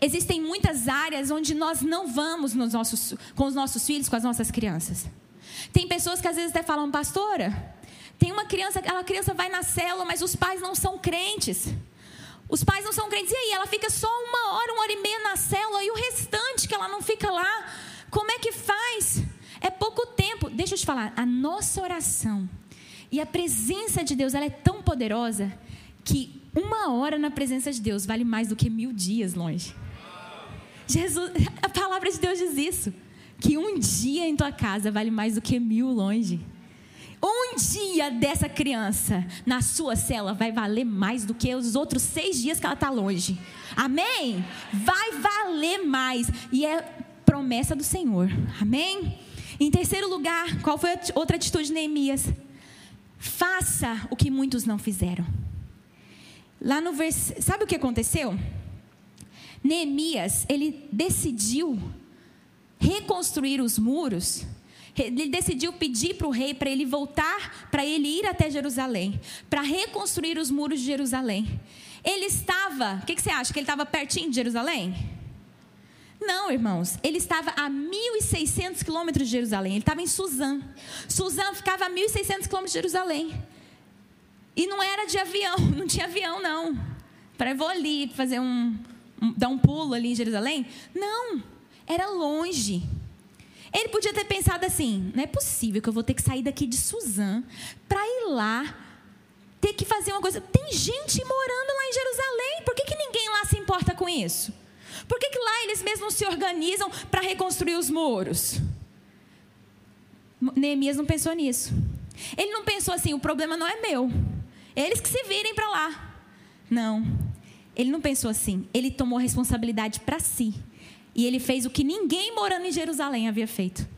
Existem muitas áreas onde nós não vamos nossos, com os nossos filhos, com as nossas crianças. Tem pessoas que às vezes até falam, pastora, tem uma criança, aquela criança vai na célula, mas os pais não são crentes. Os pais não são crentes. E aí, ela fica só uma hora, uma hora e meia na célula, e o restante que ela não fica lá, como é que faz? É pouco tempo. Deixa eu te falar, a nossa oração e a presença de Deus, ela é tão poderosa que uma hora na presença de Deus vale mais do que mil dias longe. Jesus, a palavra de Deus diz isso, que um dia em tua casa vale mais do que mil longe. Um dia dessa criança na sua cela vai valer mais do que os outros seis dias que ela está longe. Amém? Vai valer mais. E é promessa do Senhor. Amém? Em terceiro lugar, qual foi a outra atitude de Neemias? Faça o que muitos não fizeram. Lá no vers... sabe o que aconteceu? Neemias, ele decidiu reconstruir os muros. Ele decidiu pedir para o rei para ele voltar, para ele ir até Jerusalém, para reconstruir os muros de Jerusalém. Ele estava, o que, que você acha? Que ele estava pertinho de Jerusalém? Não, irmãos, ele estava a 1.600 quilômetros de Jerusalém. Ele estava em Suzã. Suzã ficava a 1.600 quilômetros de Jerusalém. E não era de avião, não tinha avião, não. Para eu vou ali fazer um, um, dar um pulo ali em Jerusalém. Não, era longe. Ele podia ter pensado assim: não é possível que eu vou ter que sair daqui de Suzã para ir lá, ter que fazer uma coisa. Tem gente morando lá em Jerusalém, por que, que ninguém lá se importa com isso? Por que, que lá eles mesmos se organizam para reconstruir os muros? Neemias não pensou nisso. Ele não pensou assim: o problema não é meu. Eles que se virem para lá. Não. Ele não pensou assim. Ele tomou a responsabilidade para si. E ele fez o que ninguém morando em Jerusalém havia feito.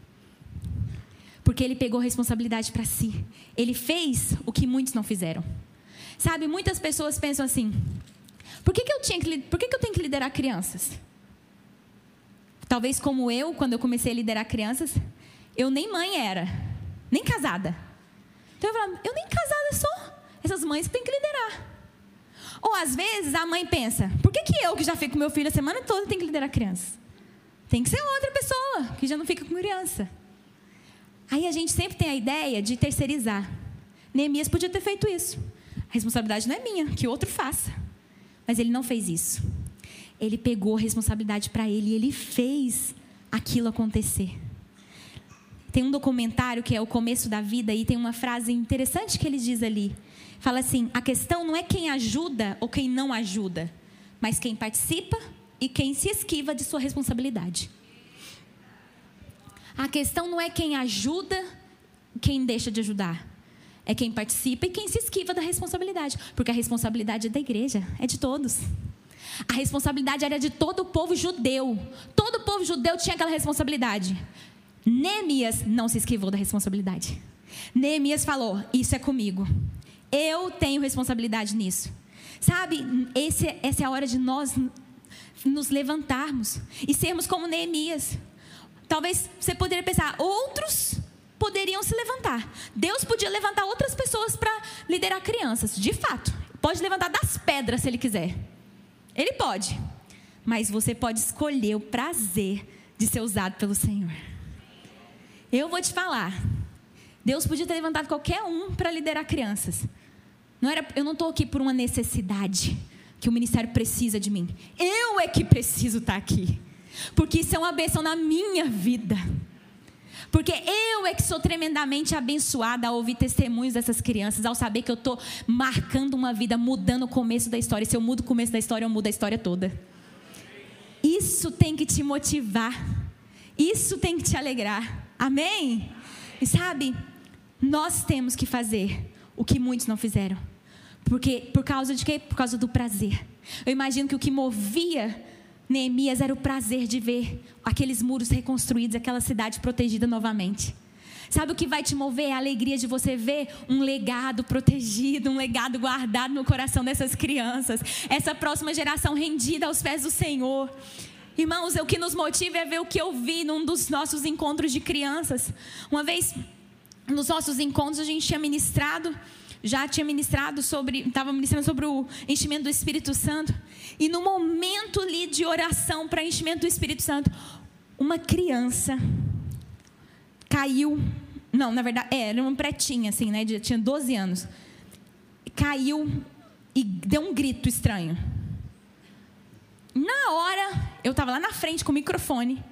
Porque ele pegou a responsabilidade para si. Ele fez o que muitos não fizeram. Sabe, muitas pessoas pensam assim: por que, que, eu, tinha que, por que, que eu tenho que liderar crianças? Talvez como eu, quando eu comecei a liderar crianças, eu nem mãe era, nem casada. Então eu falava, eu nem casada sou. Essas mães têm que liderar. Ou às vezes a mãe pensa, por que, que eu, que já fico com meu filho a semana toda, tenho que liderar crianças? Tem que ser outra pessoa, que já não fica com criança. Aí a gente sempre tem a ideia de terceirizar. Neemias podia ter feito isso. A responsabilidade não é minha, que outro faça. Mas ele não fez isso. Ele pegou a responsabilidade para ele e ele fez aquilo acontecer. Tem um documentário que é o começo da vida e tem uma frase interessante que ele diz ali. Fala assim: a questão não é quem ajuda ou quem não ajuda, mas quem participa e quem se esquiva de sua responsabilidade. A questão não é quem ajuda, quem deixa de ajudar. É quem participa e quem se esquiva da responsabilidade. Porque a responsabilidade é da igreja, é de todos. A responsabilidade era de todo o povo judeu. Todo o povo judeu tinha aquela responsabilidade. Neemias não se esquivou da responsabilidade. Neemias falou: Isso é comigo. Eu tenho responsabilidade nisso. Sabe, esse, essa é a hora de nós nos levantarmos e sermos como Neemias. Talvez você poderia pensar, outros poderiam se levantar. Deus podia levantar outras pessoas para liderar crianças. De fato, pode levantar das pedras se ele quiser. Ele pode. Mas você pode escolher o prazer de ser usado pelo Senhor. Eu vou te falar. Deus podia ter levantado qualquer um para liderar crianças. Não era, eu não estou aqui por uma necessidade que o ministério precisa de mim. Eu é que preciso estar tá aqui. Porque isso é uma bênção na minha vida. Porque eu é que sou tremendamente abençoada ao ouvir testemunhos dessas crianças, ao saber que eu estou marcando uma vida, mudando o começo da história. Se eu mudo o começo da história, eu mudo a história toda. Isso tem que te motivar. Isso tem que te alegrar. Amém? E sabe, nós temos que fazer o que muitos não fizeram. Porque por causa de quê? Por causa do prazer. Eu imagino que o que movia Neemias era o prazer de ver aqueles muros reconstruídos, aquela cidade protegida novamente. Sabe o que vai te mover? É a alegria de você ver um legado protegido, um legado guardado no coração dessas crianças, essa próxima geração rendida aos pés do Senhor. Irmãos, o que nos motiva é ver o que eu vi num dos nossos encontros de crianças. Uma vez, nos nossos encontros, a gente tinha ministrado, já tinha ministrado sobre, estava ministrando sobre o enchimento do Espírito Santo. E no momento ali de oração para enchimento do Espírito Santo, uma criança caiu. Não, na verdade, é, era uma pretinha, assim, né? Tinha 12 anos. Caiu e deu um grito estranho. Na hora, eu estava lá na frente com o microfone.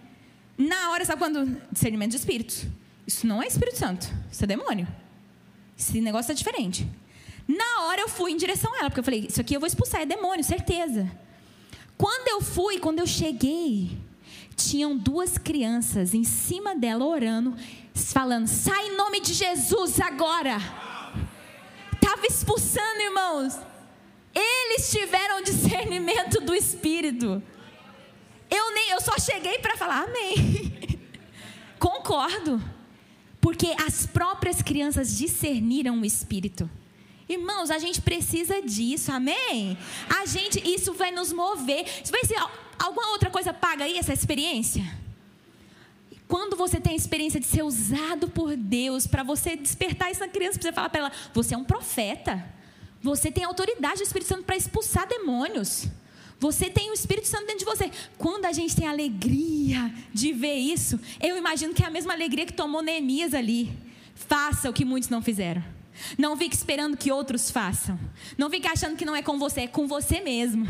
Na hora, sabe quando? Discernimento de espíritos. Isso não é Espírito Santo, isso é demônio. Esse negócio é diferente. Na hora eu fui em direção a ela, porque eu falei, isso aqui eu vou expulsar, é demônio, certeza. Quando eu fui, quando eu cheguei, tinham duas crianças em cima dela orando, falando: sai em nome de Jesus agora. Estava expulsando, irmãos. Eles tiveram discernimento do Espírito. Eu nem, eu só cheguei para falar amém. Concordo. Porque as próprias crianças discerniram o Espírito. Irmãos, a gente precisa disso, amém? A gente, isso vai nos mover. Vai ser alguma outra coisa paga aí essa experiência? Quando você tem a experiência de ser usado por Deus para você despertar isso na criança, para você falar para ela, você é um profeta. Você tem autoridade do Espírito Santo para expulsar demônios. Você tem o Espírito Santo dentro de você. Quando a gente tem alegria de ver isso, eu imagino que é a mesma alegria que tomou Neemias ali. Faça o que muitos não fizeram. Não fique esperando que outros façam. Não fique achando que não é com você, é com você mesmo.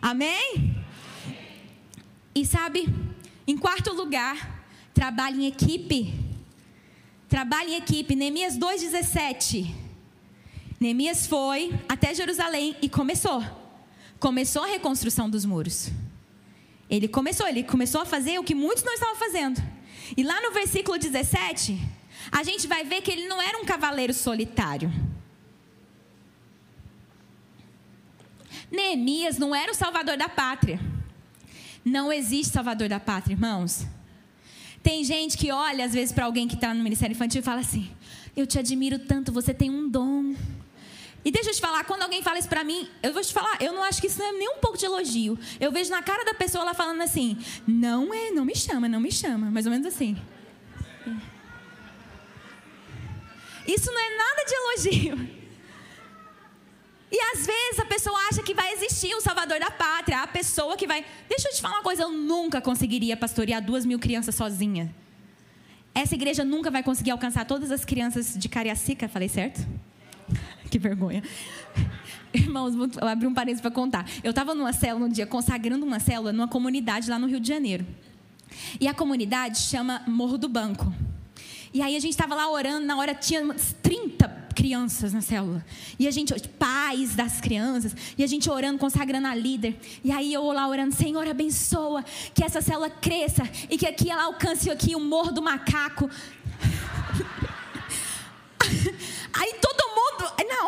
Amém? E sabe, em quarto lugar, trabalhe em equipe. Trabalhe em equipe. Neemias 2,17. Neemias foi até Jerusalém e começou. Começou a reconstrução dos muros. Ele começou, ele começou a fazer o que muitos não estavam fazendo. E lá no versículo 17, a gente vai ver que ele não era um cavaleiro solitário. Neemias não era o salvador da pátria. Não existe salvador da pátria, irmãos. Tem gente que olha às vezes para alguém que está no ministério infantil e fala assim: Eu te admiro tanto, você tem um dom. E deixa eu te falar, quando alguém fala isso pra mim, eu vou te falar, eu não acho que isso é nem um pouco de elogio. Eu vejo na cara da pessoa ela falando assim: não é, não me chama, não me chama. Mais ou menos assim. Isso não é nada de elogio. E às vezes a pessoa acha que vai existir o salvador da pátria, a pessoa que vai. Deixa eu te falar uma coisa: eu nunca conseguiria pastorear duas mil crianças sozinha. Essa igreja nunca vai conseguir alcançar todas as crianças de Cariacica, falei certo? Que vergonha. Irmãos, vou abrir um parênteses para contar. Eu estava numa célula um dia, consagrando uma célula numa comunidade lá no Rio de Janeiro. E a comunidade chama Morro do Banco. E aí a gente estava lá orando, na hora tinha umas 30 crianças na célula. E a gente, pais das crianças, e a gente orando, consagrando a líder. E aí eu lá orando, Senhor, abençoa, que essa célula cresça e que aqui ela alcance aqui o morro do macaco. Aí todo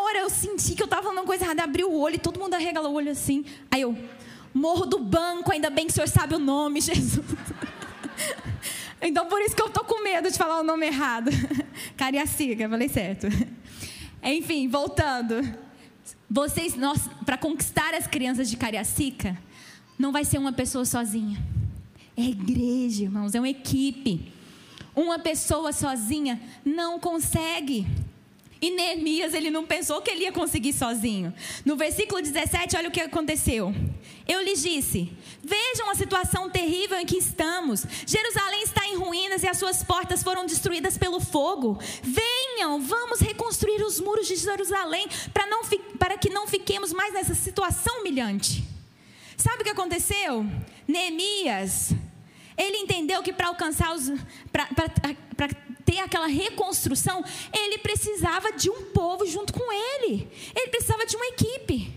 hora eu senti que eu estava falando uma coisa errada, abri o olho e todo mundo arregalou o olho assim. Aí eu, morro do banco, ainda bem que o senhor sabe o nome, Jesus. Então por isso que eu tô com medo de falar o nome errado. Cariacica, falei certo. Enfim, voltando. Vocês, para conquistar as crianças de Cariacica, não vai ser uma pessoa sozinha. É igreja, irmãos, é uma equipe. Uma pessoa sozinha não consegue. E Neemias, ele não pensou que ele ia conseguir sozinho. No versículo 17, olha o que aconteceu. Eu lhes disse: Vejam a situação terrível em que estamos. Jerusalém está em ruínas e as suas portas foram destruídas pelo fogo. Venham, vamos reconstruir os muros de Jerusalém para, não, para que não fiquemos mais nessa situação humilhante. Sabe o que aconteceu? Neemias, ele entendeu que para alcançar os. Para ter aquela reconstrução, ele precisava de um povo junto com ele. Ele precisava de uma equipe.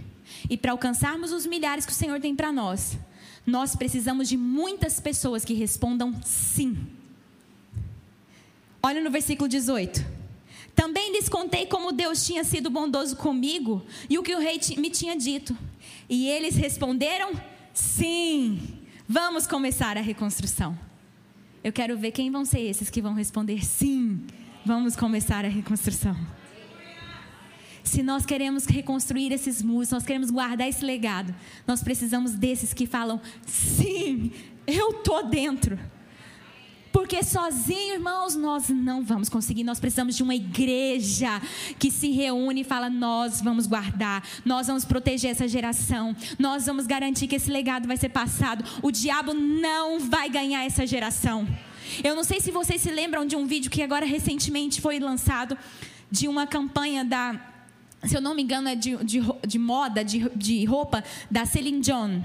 E para alcançarmos os milhares que o Senhor tem para nós, nós precisamos de muitas pessoas que respondam sim. Olha no versículo 18. Também lhes contei como Deus tinha sido bondoso comigo e o que o rei me tinha dito. E eles responderam: sim, vamos começar a reconstrução. Eu quero ver quem vão ser esses que vão responder sim. Vamos começar a reconstrução. Se nós queremos reconstruir esses muros, nós queremos guardar esse legado, nós precisamos desses que falam: sim, eu tô dentro. Porque sozinho, irmãos, nós não vamos conseguir. Nós precisamos de uma igreja que se reúne e fala: nós vamos guardar, nós vamos proteger essa geração, nós vamos garantir que esse legado vai ser passado. O diabo não vai ganhar essa geração. Eu não sei se vocês se lembram de um vídeo que agora recentemente foi lançado de uma campanha da, se eu não me engano, é de, de, de moda, de, de roupa, da Celine Dion.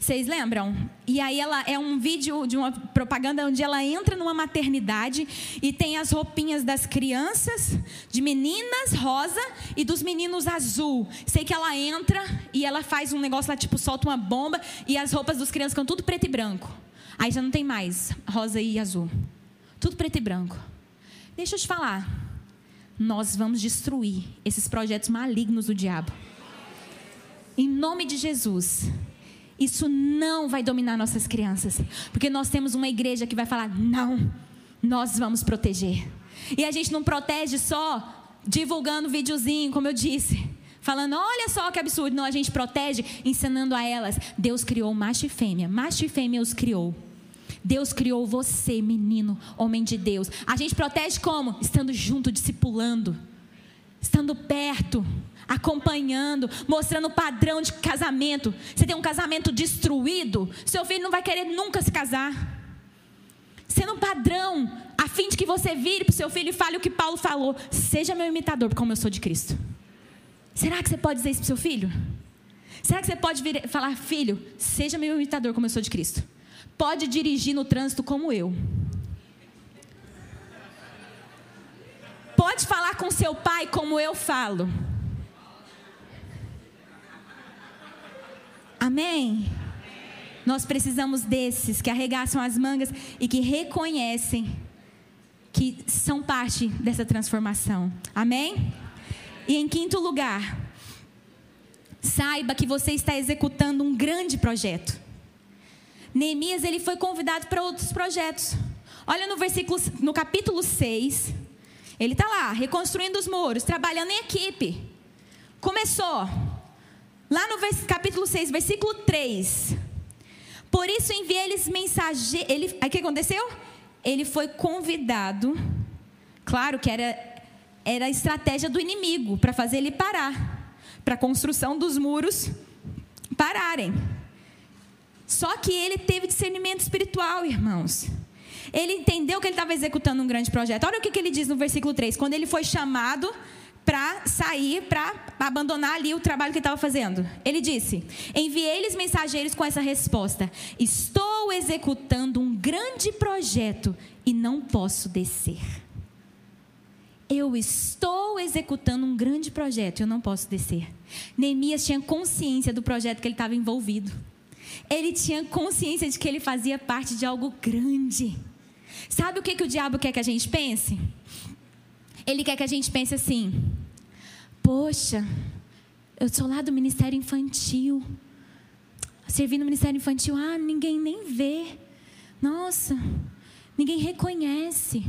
Vocês lembram? E aí ela é um vídeo de uma propaganda onde ela entra numa maternidade e tem as roupinhas das crianças, de meninas rosa e dos meninos azul. Sei que ela entra e ela faz um negócio lá, tipo, solta uma bomba e as roupas dos crianças ficam tudo preto e branco. Aí já não tem mais rosa e azul. Tudo preto e branco. Deixa eu te falar. Nós vamos destruir esses projetos malignos do diabo. Em nome de Jesus isso não vai dominar nossas crianças, porque nós temos uma igreja que vai falar: não, nós vamos proteger. E a gente não protege só divulgando videozinho, como eu disse, falando: olha só que absurdo. Não, a gente protege ensinando a elas: Deus criou macho e fêmea, macho e fêmea os criou. Deus criou você, menino, homem de Deus. A gente protege como? Estando junto, discipulando, estando perto acompanhando, mostrando o padrão de casamento. Você tem um casamento destruído, seu filho não vai querer nunca se casar. Sendo um padrão, a fim de que você vire para o seu filho e fale o que Paulo falou: seja meu imitador, como eu sou de Cristo. Será que você pode dizer isso para o seu filho? Será que você pode vir, falar, filho, seja meu imitador, como eu sou de Cristo? Pode dirigir no trânsito como eu. Pode falar com seu pai como eu falo. Amém? Nós precisamos desses que arregaçam as mangas e que reconhecem que são parte dessa transformação. Amém? E em quinto lugar, saiba que você está executando um grande projeto. Neemias ele foi convidado para outros projetos. Olha no versículo, no capítulo 6, ele está lá, reconstruindo os muros, trabalhando em equipe. Começou. Lá no capítulo 6, versículo 3. Por isso enviei eles mensageiros. Ele, aí o que aconteceu? Ele foi convidado. Claro que era, era a estratégia do inimigo para fazer ele parar. Para a construção dos muros pararem. Só que ele teve discernimento espiritual, irmãos. Ele entendeu que ele estava executando um grande projeto. Olha o que, que ele diz no versículo 3. Quando ele foi chamado para sair, para abandonar ali o trabalho que estava fazendo. Ele disse: Enviei-lhes mensageiros com essa resposta: Estou executando um grande projeto e não posso descer. Eu estou executando um grande projeto e eu não posso descer. Neemias tinha consciência do projeto que ele estava envolvido. Ele tinha consciência de que ele fazia parte de algo grande. Sabe o que, que o diabo quer que a gente pense? Ele quer que a gente pense assim: poxa, eu sou lá do Ministério Infantil. Servi no Ministério Infantil, ah, ninguém nem vê. Nossa, ninguém reconhece.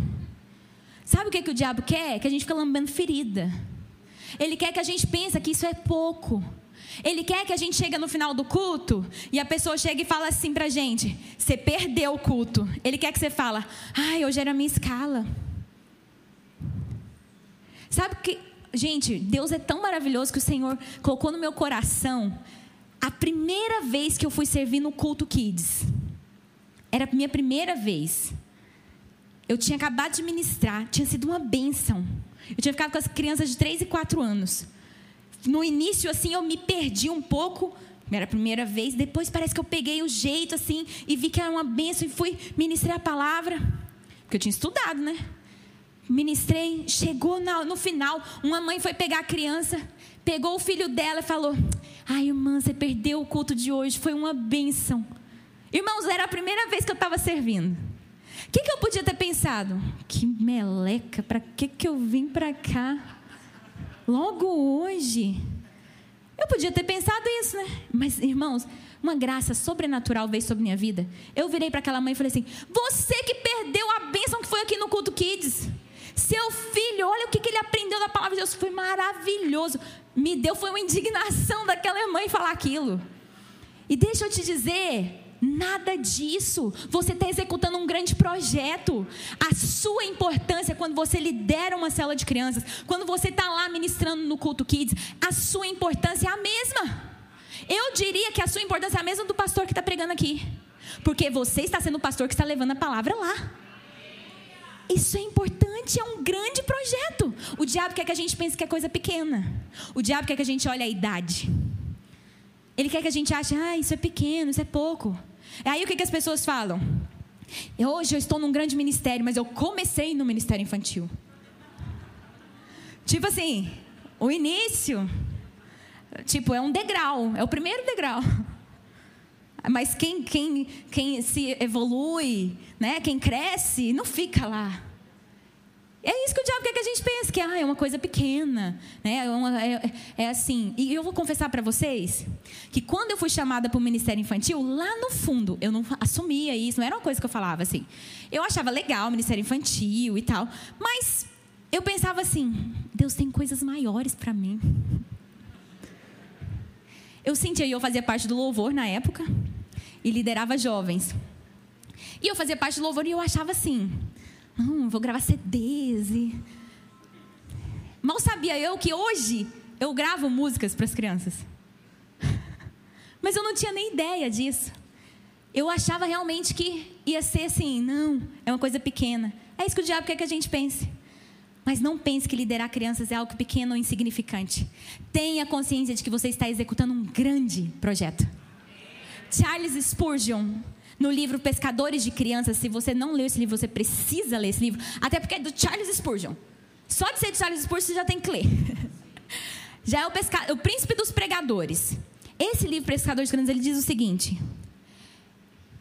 Sabe o que, que o diabo quer? Que a gente fica lambendo ferida. Ele quer que a gente pense que isso é pouco. Ele quer que a gente chegue no final do culto e a pessoa chegue e fala assim pra gente: você perdeu o culto. Ele quer que você fala: ai, hoje era a minha escala. Sabe que, gente, Deus é tão maravilhoso que o Senhor colocou no meu coração a primeira vez que eu fui servir no culto Kids. Era a minha primeira vez. Eu tinha acabado de ministrar, tinha sido uma bênção. Eu tinha ficado com as crianças de 3 e 4 anos no início, assim, eu me perdi um pouco. Era a primeira vez. Depois parece que eu peguei o jeito, assim, e vi que era uma benção e fui ministrar a palavra. Porque eu tinha estudado, né? Ministrei, chegou no final, uma mãe foi pegar a criança, pegou o filho dela e falou: Ai, irmã, você perdeu o culto de hoje, foi uma bênção. Irmãos, era a primeira vez que eu estava servindo. O que, que eu podia ter pensado? Que meleca, para que, que eu vim para cá? Logo hoje. Eu podia ter pensado isso, né? Mas, irmãos, uma graça sobrenatural veio sobre minha vida. Eu virei para aquela mãe e falei assim: Você que perdeu a bênção que foi aqui no culto Kids. Seu filho, olha o que, que ele aprendeu da palavra de Deus. Foi maravilhoso. Me deu, foi uma indignação daquela mãe falar aquilo. E deixa eu te dizer, Nada disso. Você está executando um grande projeto. A sua importância quando você lidera uma cela de crianças, quando você está lá ministrando no culto kids, a sua importância é a mesma. Eu diria que a sua importância é a mesma do pastor que está pregando aqui, porque você está sendo o pastor que está levando a palavra lá. Isso é importante, é um grande projeto. O diabo quer que a gente pense que é coisa pequena. O diabo quer que a gente olhe a idade. Ele quer que a gente ache, ah, isso é pequeno, isso é pouco. Aí o que, que as pessoas falam? Hoje eu estou num grande ministério, mas eu comecei no ministério infantil. Tipo assim, o início, tipo, é um degrau, é o primeiro degrau. Mas quem, quem, quem se evolui, né, quem cresce, não fica lá. É isso que o diabo quer que a gente pense, que ah, é uma coisa pequena. Né? É, uma, é, é assim. E eu vou confessar para vocês que quando eu fui chamada para o Ministério Infantil, lá no fundo, eu não assumia isso, não era uma coisa que eu falava assim. Eu achava legal o Ministério Infantil e tal, mas eu pensava assim: Deus tem coisas maiores para mim. Eu sentia, e eu fazia parte do louvor na época, e liderava jovens. E eu fazia parte do louvor e eu achava assim: não, vou gravar CDs. E... Mal sabia eu que hoje eu gravo músicas para as crianças. Mas eu não tinha nem ideia disso. Eu achava realmente que ia ser assim, não, é uma coisa pequena. É isso que o diabo quer que a gente pense. Mas não pense que liderar crianças é algo pequeno ou insignificante. Tenha consciência de que você está executando um grande projeto. Charles Spurgeon no livro Pescadores de Crianças. Se você não leu esse livro, você precisa ler esse livro. Até porque é do Charles Spurgeon. Só de ser de Charles Spurgeon, você já tem que ler. Já é o, pesca... o príncipe dos pregadores. Esse livro, Pescadores de Crianças, ele diz o seguinte: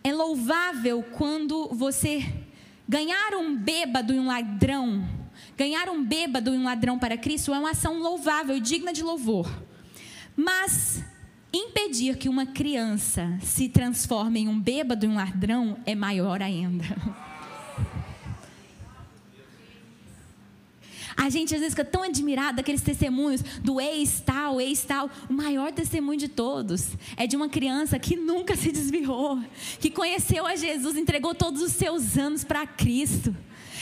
É louvável quando você ganhar um bêbado e um ladrão, ganhar um bêbado e um ladrão para Cristo é uma ação louvável e digna de louvor. Mas Impedir que uma criança se transforme em um bêbado e um ladrão é maior ainda. A gente às vezes fica tão admirado daqueles testemunhos do ex-tal, ex-tal. O maior testemunho de todos é de uma criança que nunca se desviou, que conheceu a Jesus, entregou todos os seus anos para Cristo.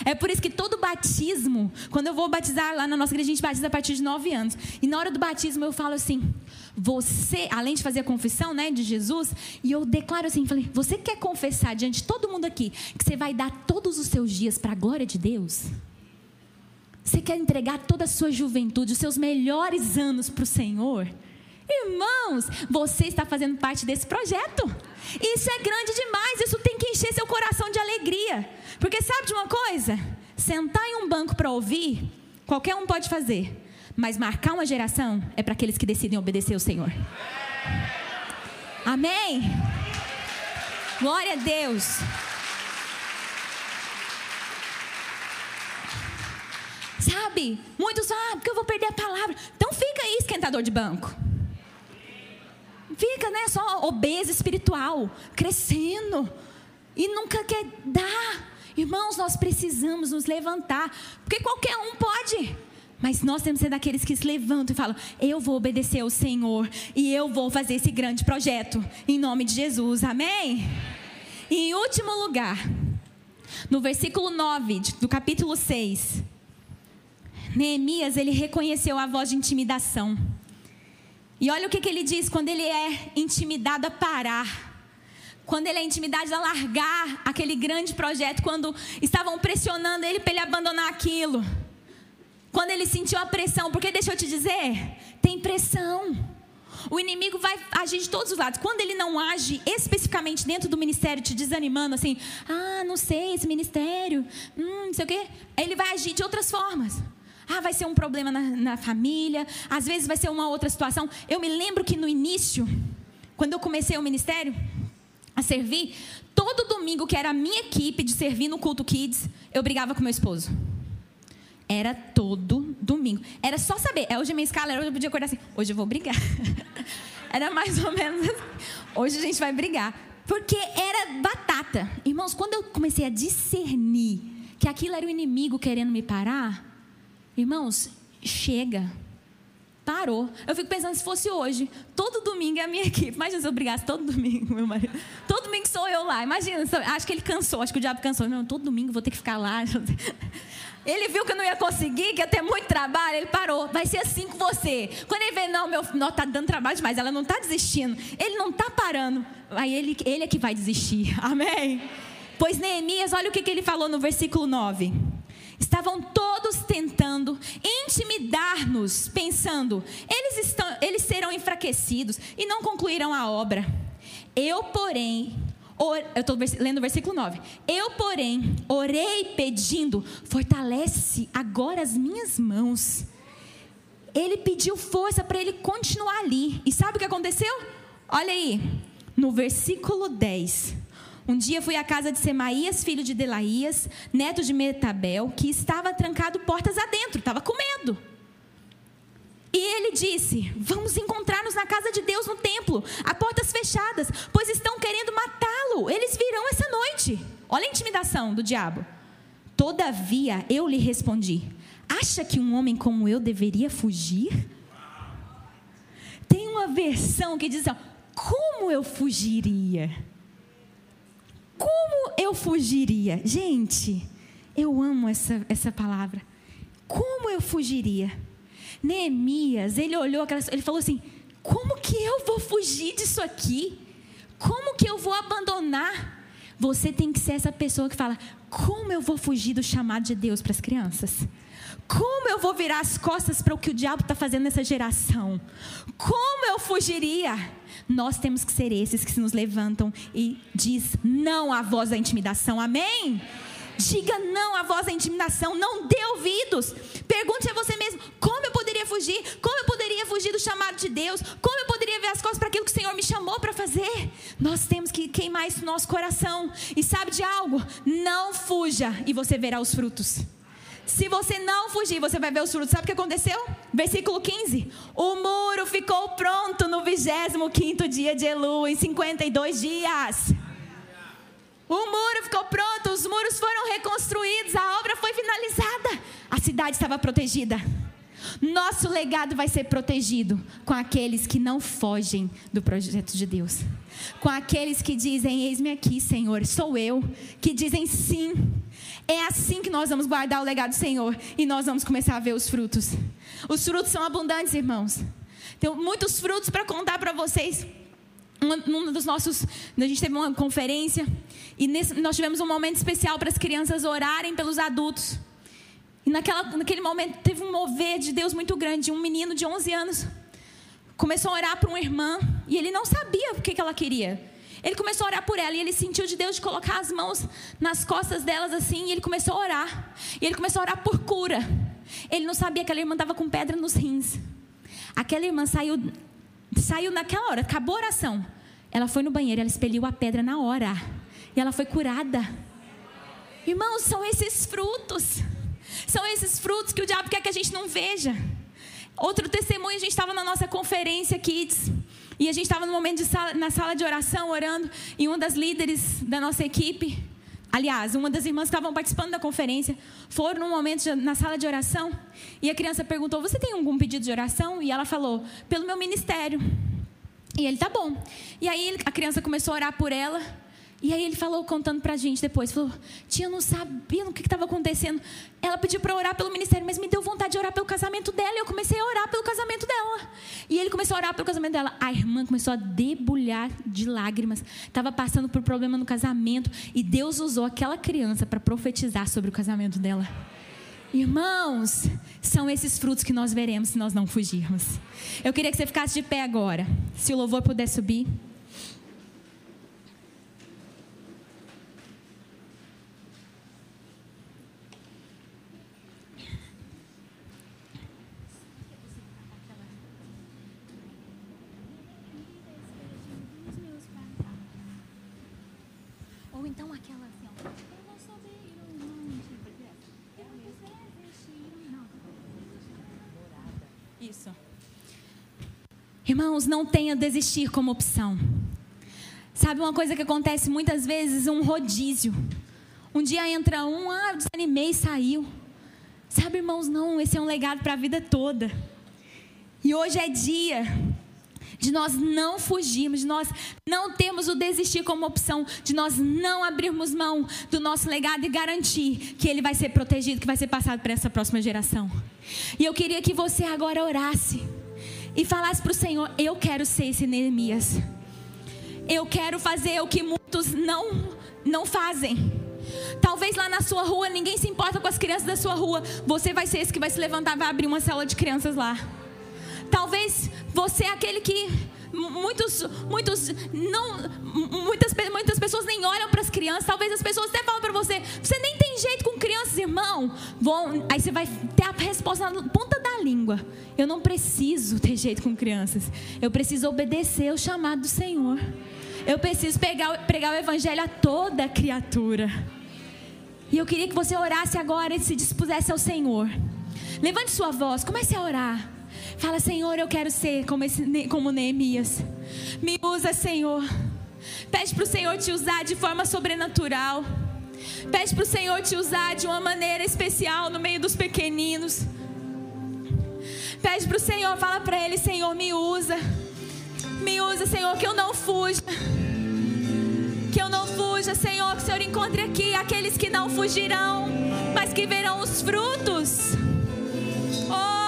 É por isso que todo batismo, quando eu vou batizar lá na nossa igreja, a gente batiza a partir de nove anos. E na hora do batismo eu falo assim: você, além de fazer a confissão né, de Jesus, e eu declaro assim: falei, você quer confessar diante de todo mundo aqui que você vai dar todos os seus dias para a glória de Deus? Você quer entregar toda a sua juventude, os seus melhores anos para o Senhor? Irmãos, você está fazendo parte desse projeto. Isso é grande demais, isso tem que encher seu coração de alegria. Porque sabe de uma coisa? Sentar em um banco para ouvir, qualquer um pode fazer. Mas marcar uma geração é para aqueles que decidem obedecer ao Senhor. Amém? Glória a Deus. Sabe? Muitos, ah, porque eu vou perder a palavra. Então fica aí, esquentador de banco. Fica, né, só obeso espiritual, crescendo. E nunca quer dar. Irmãos, nós precisamos nos levantar. Porque qualquer um pode. Mas nós temos que ser daqueles que se levantam e falam: Eu vou obedecer ao Senhor e eu vou fazer esse grande projeto em nome de Jesus. Amém? E em último lugar, no versículo 9 do capítulo 6, Neemias ele reconheceu a voz de intimidação. E olha o que, que ele diz quando ele é intimidado a parar. Quando ele é intimidado a largar aquele grande projeto, quando estavam pressionando ele para ele abandonar aquilo. Quando ele sentiu a pressão, porque deixa eu te dizer, tem pressão. O inimigo vai agir de todos os lados. Quando ele não age especificamente dentro do ministério, te desanimando, assim, ah, não sei, esse ministério, hum, não sei o quê, ele vai agir de outras formas. Ah, vai ser um problema na, na família, às vezes vai ser uma outra situação. Eu me lembro que no início, quando eu comecei o ministério, a servir, todo domingo que era a minha equipe de servir no culto kids, eu brigava com meu esposo. Era todo domingo. Era só saber. É hoje a minha escala, hoje eu podia acordar assim, hoje eu vou brigar. era mais ou menos assim. Hoje a gente vai brigar. Porque era batata. Irmãos, quando eu comecei a discernir que aquilo era o inimigo querendo me parar, irmãos, chega. Parou. Eu fico pensando se fosse hoje, todo domingo é a minha equipe. Imagina se eu brigasse todo domingo, meu marido. Todo domingo sou eu lá. Imagina, acho que ele cansou, acho que o diabo cansou. Não, todo domingo vou ter que ficar lá. Ele viu que eu não ia conseguir, que ia ter muito trabalho, ele parou. Vai ser assim com você. Quando ele vê, não, meu não tá dando trabalho demais, ela não está desistindo, ele não está parando. Aí ele, ele é que vai desistir. Amém? Pois Neemias, olha o que, que ele falou no versículo 9. Estavam todos tentando intimidar-nos, pensando, eles, estão, eles serão enfraquecidos e não concluirão a obra. Eu, porém, eu estou lendo o versículo 9. Eu, porém, orei pedindo, fortalece agora as minhas mãos. Ele pediu força para ele continuar ali. E sabe o que aconteceu? Olha aí, no versículo 10. Um dia fui à casa de Semaías, filho de Delaías, neto de Metabel, que estava trancado portas adentro, estava com medo. E ele disse: Vamos encontrar-nos na casa de Deus no templo, a portas fechadas, pois estão querendo matá-lo. Eles virão essa noite. Olha a intimidação do diabo. Todavia eu lhe respondi: Acha que um homem como eu deveria fugir? Tem uma versão que diz assim: Como eu fugiria? Como eu fugiria? Gente, eu amo essa, essa palavra. Como eu fugiria? Neemias, ele olhou aquelas, ele falou assim: como que eu vou fugir disso aqui? Como que eu vou abandonar? Você tem que ser essa pessoa que fala: como eu vou fugir do chamado de Deus para as crianças? Como eu vou virar as costas para o que o diabo está fazendo nessa geração? Como eu fugiria? Nós temos que ser esses que se nos levantam e diz não à voz da intimidação. Amém? Diga não à voz da intimidação, não dê ouvidos. Pergunte a você mesmo: como eu poderia fugir? Como eu poderia fugir do chamado de Deus? Como eu poderia ver as coisas para aquilo que o Senhor me chamou para fazer? Nós temos que queimar isso no nosso coração. E sabe de algo? Não fuja e você verá os frutos. Se você não fugir, você vai ver os frutos. Sabe o que aconteceu? Versículo 15. O muro ficou pronto no 25 dia de Elu, em 52 dias. O muro ficou pronto, os muros foram reconstruídos, a obra foi finalizada. A cidade estava protegida. Nosso legado vai ser protegido com aqueles que não fogem do projeto de Deus. Com aqueles que dizem: Eis-me aqui, Senhor, sou eu. Que dizem sim. É assim que nós vamos guardar o legado do Senhor e nós vamos começar a ver os frutos. Os frutos são abundantes, irmãos. Tem muitos frutos para contar para vocês um, dos nossos, a gente teve uma conferência e nesse, nós tivemos um momento especial para as crianças orarem pelos adultos. E naquela, naquele momento teve um mover de Deus muito grande. Um menino de 11 anos começou a orar para uma irmã e ele não sabia o que, que ela queria. Ele começou a orar por ela e ele sentiu de Deus de colocar as mãos nas costas delas assim e ele começou a orar. E ele começou a orar por cura. Ele não sabia que aquela irmã estava com pedra nos rins. Aquela irmã saiu, saiu naquela hora, acabou a oração. Ela foi no banheiro, ela expeliu a pedra na hora. E ela foi curada. Irmãos, são esses frutos. São esses frutos que o diabo quer que a gente não veja. Outro testemunho, a gente estava na nossa conferência Kids. E a gente estava no momento sala, na sala de oração, orando, e uma das líderes da nossa equipe, aliás, uma das irmãs que estavam participando da conferência, foram num momento de, na sala de oração, e a criança perguntou: Você tem algum pedido de oração? E ela falou: Pelo meu ministério. E ele, tá bom. E aí a criança começou a orar por ela. E aí ele falou, contando pra gente depois, falou, tia, eu não sabia o que estava acontecendo. Ela pediu para orar pelo ministério, mas me deu vontade de orar pelo casamento dela. E eu comecei a orar pelo casamento dela. E ele começou a orar pelo casamento dela. A irmã começou a debulhar de lágrimas. Estava passando por problema no casamento. E Deus usou aquela criança para profetizar sobre o casamento dela. Irmãos, são esses frutos que nós veremos se nós não fugirmos. Eu queria que você ficasse de pé agora. Se o louvor puder subir. Irmãos, não tenha desistir como opção. Sabe uma coisa que acontece muitas vezes? Um rodízio. Um dia entra um, ah, desanimei e saiu. Sabe, irmãos, não, esse é um legado para a vida toda. E hoje é dia de nós não fugirmos, de nós não termos o desistir como opção, de nós não abrirmos mão do nosso legado e garantir que ele vai ser protegido, que vai ser passado para essa próxima geração. E eu queria que você agora orasse e falasse para o Senhor: Eu quero ser esse Neemias. Eu quero fazer o que muitos não, não fazem. Talvez lá na sua rua ninguém se importa com as crianças da sua rua. Você vai ser esse que vai se levantar e vai abrir uma cela de crianças lá. Talvez você é aquele que muitos, muitos não, muitas, muitas pessoas nem olham para as crianças. Talvez as pessoas até falam para você: você nem tem jeito com crianças, irmão. Bom, aí você vai ter a resposta na ponta da língua. Eu não preciso ter jeito com crianças. Eu preciso obedecer o chamado do Senhor. Eu preciso pegar, pregar o evangelho a toda criatura. E eu queria que você orasse agora e se dispusesse ao Senhor. Levante sua voz, comece a orar. Fala, Senhor, eu quero ser como, esse, como Neemias. Me usa, Senhor. Pede para o Senhor te usar de forma sobrenatural. Pede para o Senhor te usar de uma maneira especial no meio dos pequeninos. Pede para o Senhor, fala para Ele: Senhor, me usa. Me usa, Senhor, que eu não fuja. Que eu não fuja, Senhor. Que o Senhor encontre aqui aqueles que não fugirão, mas que verão os frutos. Oh,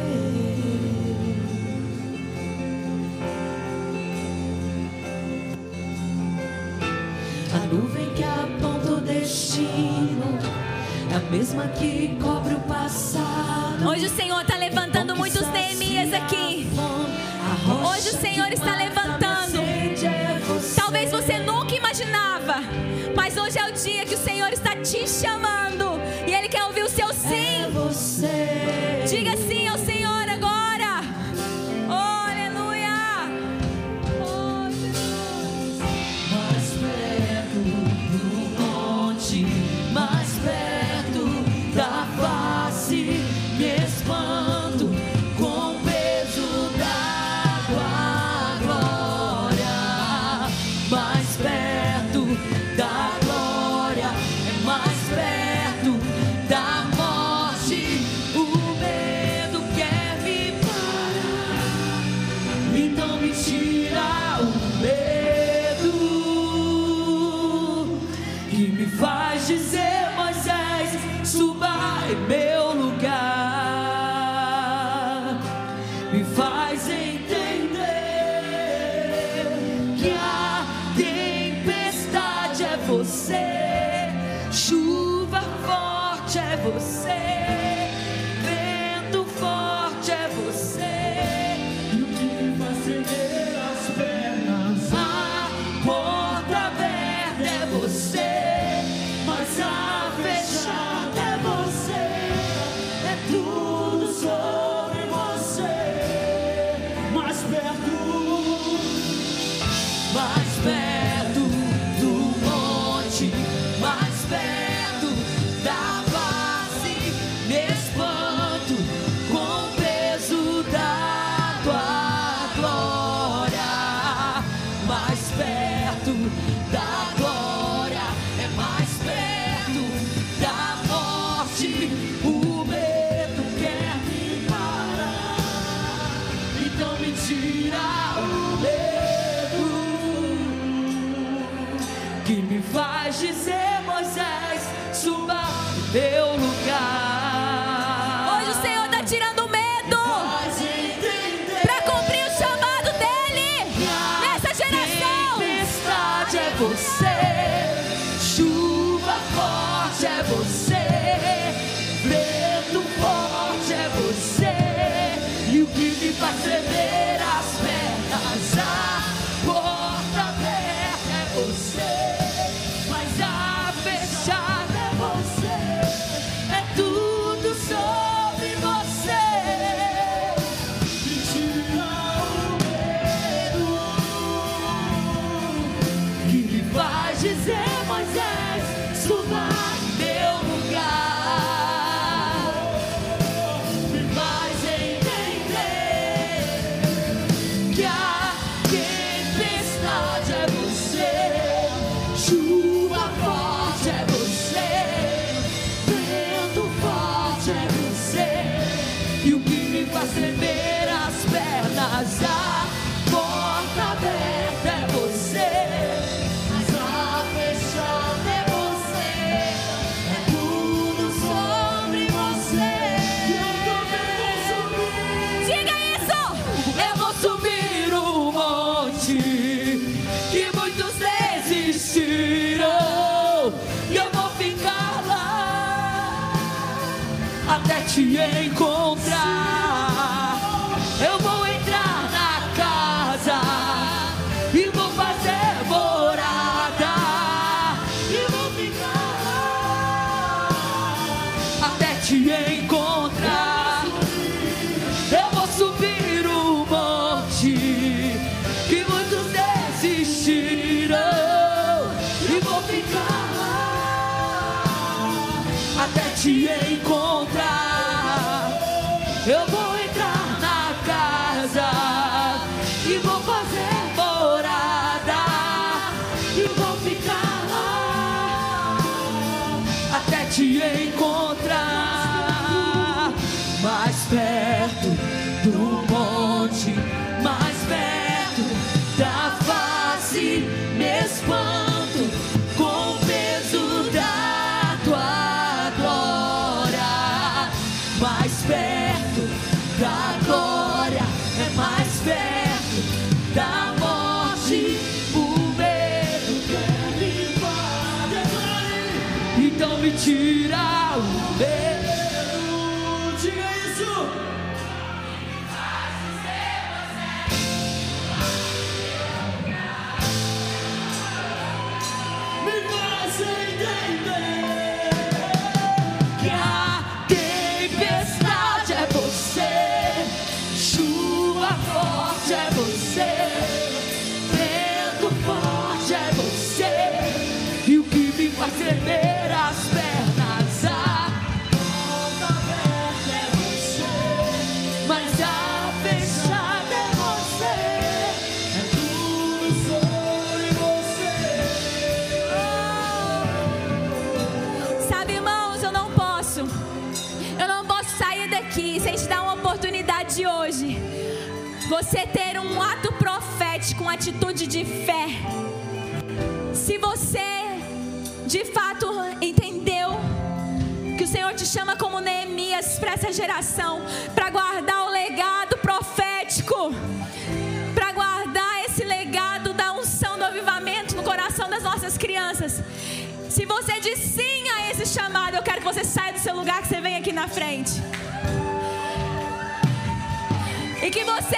a mesma que cobre o passado. Hoje o Senhor está levantando muitos Neemias aqui. Hoje o Senhor está levantando. É Talvez você nunca imaginava, mas hoje é o dia que o Senhor está te chamando te encontrar. Você ter um ato profético, uma atitude de fé. Se você de fato entendeu que o Senhor te chama como Neemias para essa geração, para guardar o legado profético, para guardar esse legado da unção do avivamento no coração das nossas crianças. Se você diz sim a esse chamado, eu quero que você saia do seu lugar, que você venha aqui na frente. E que você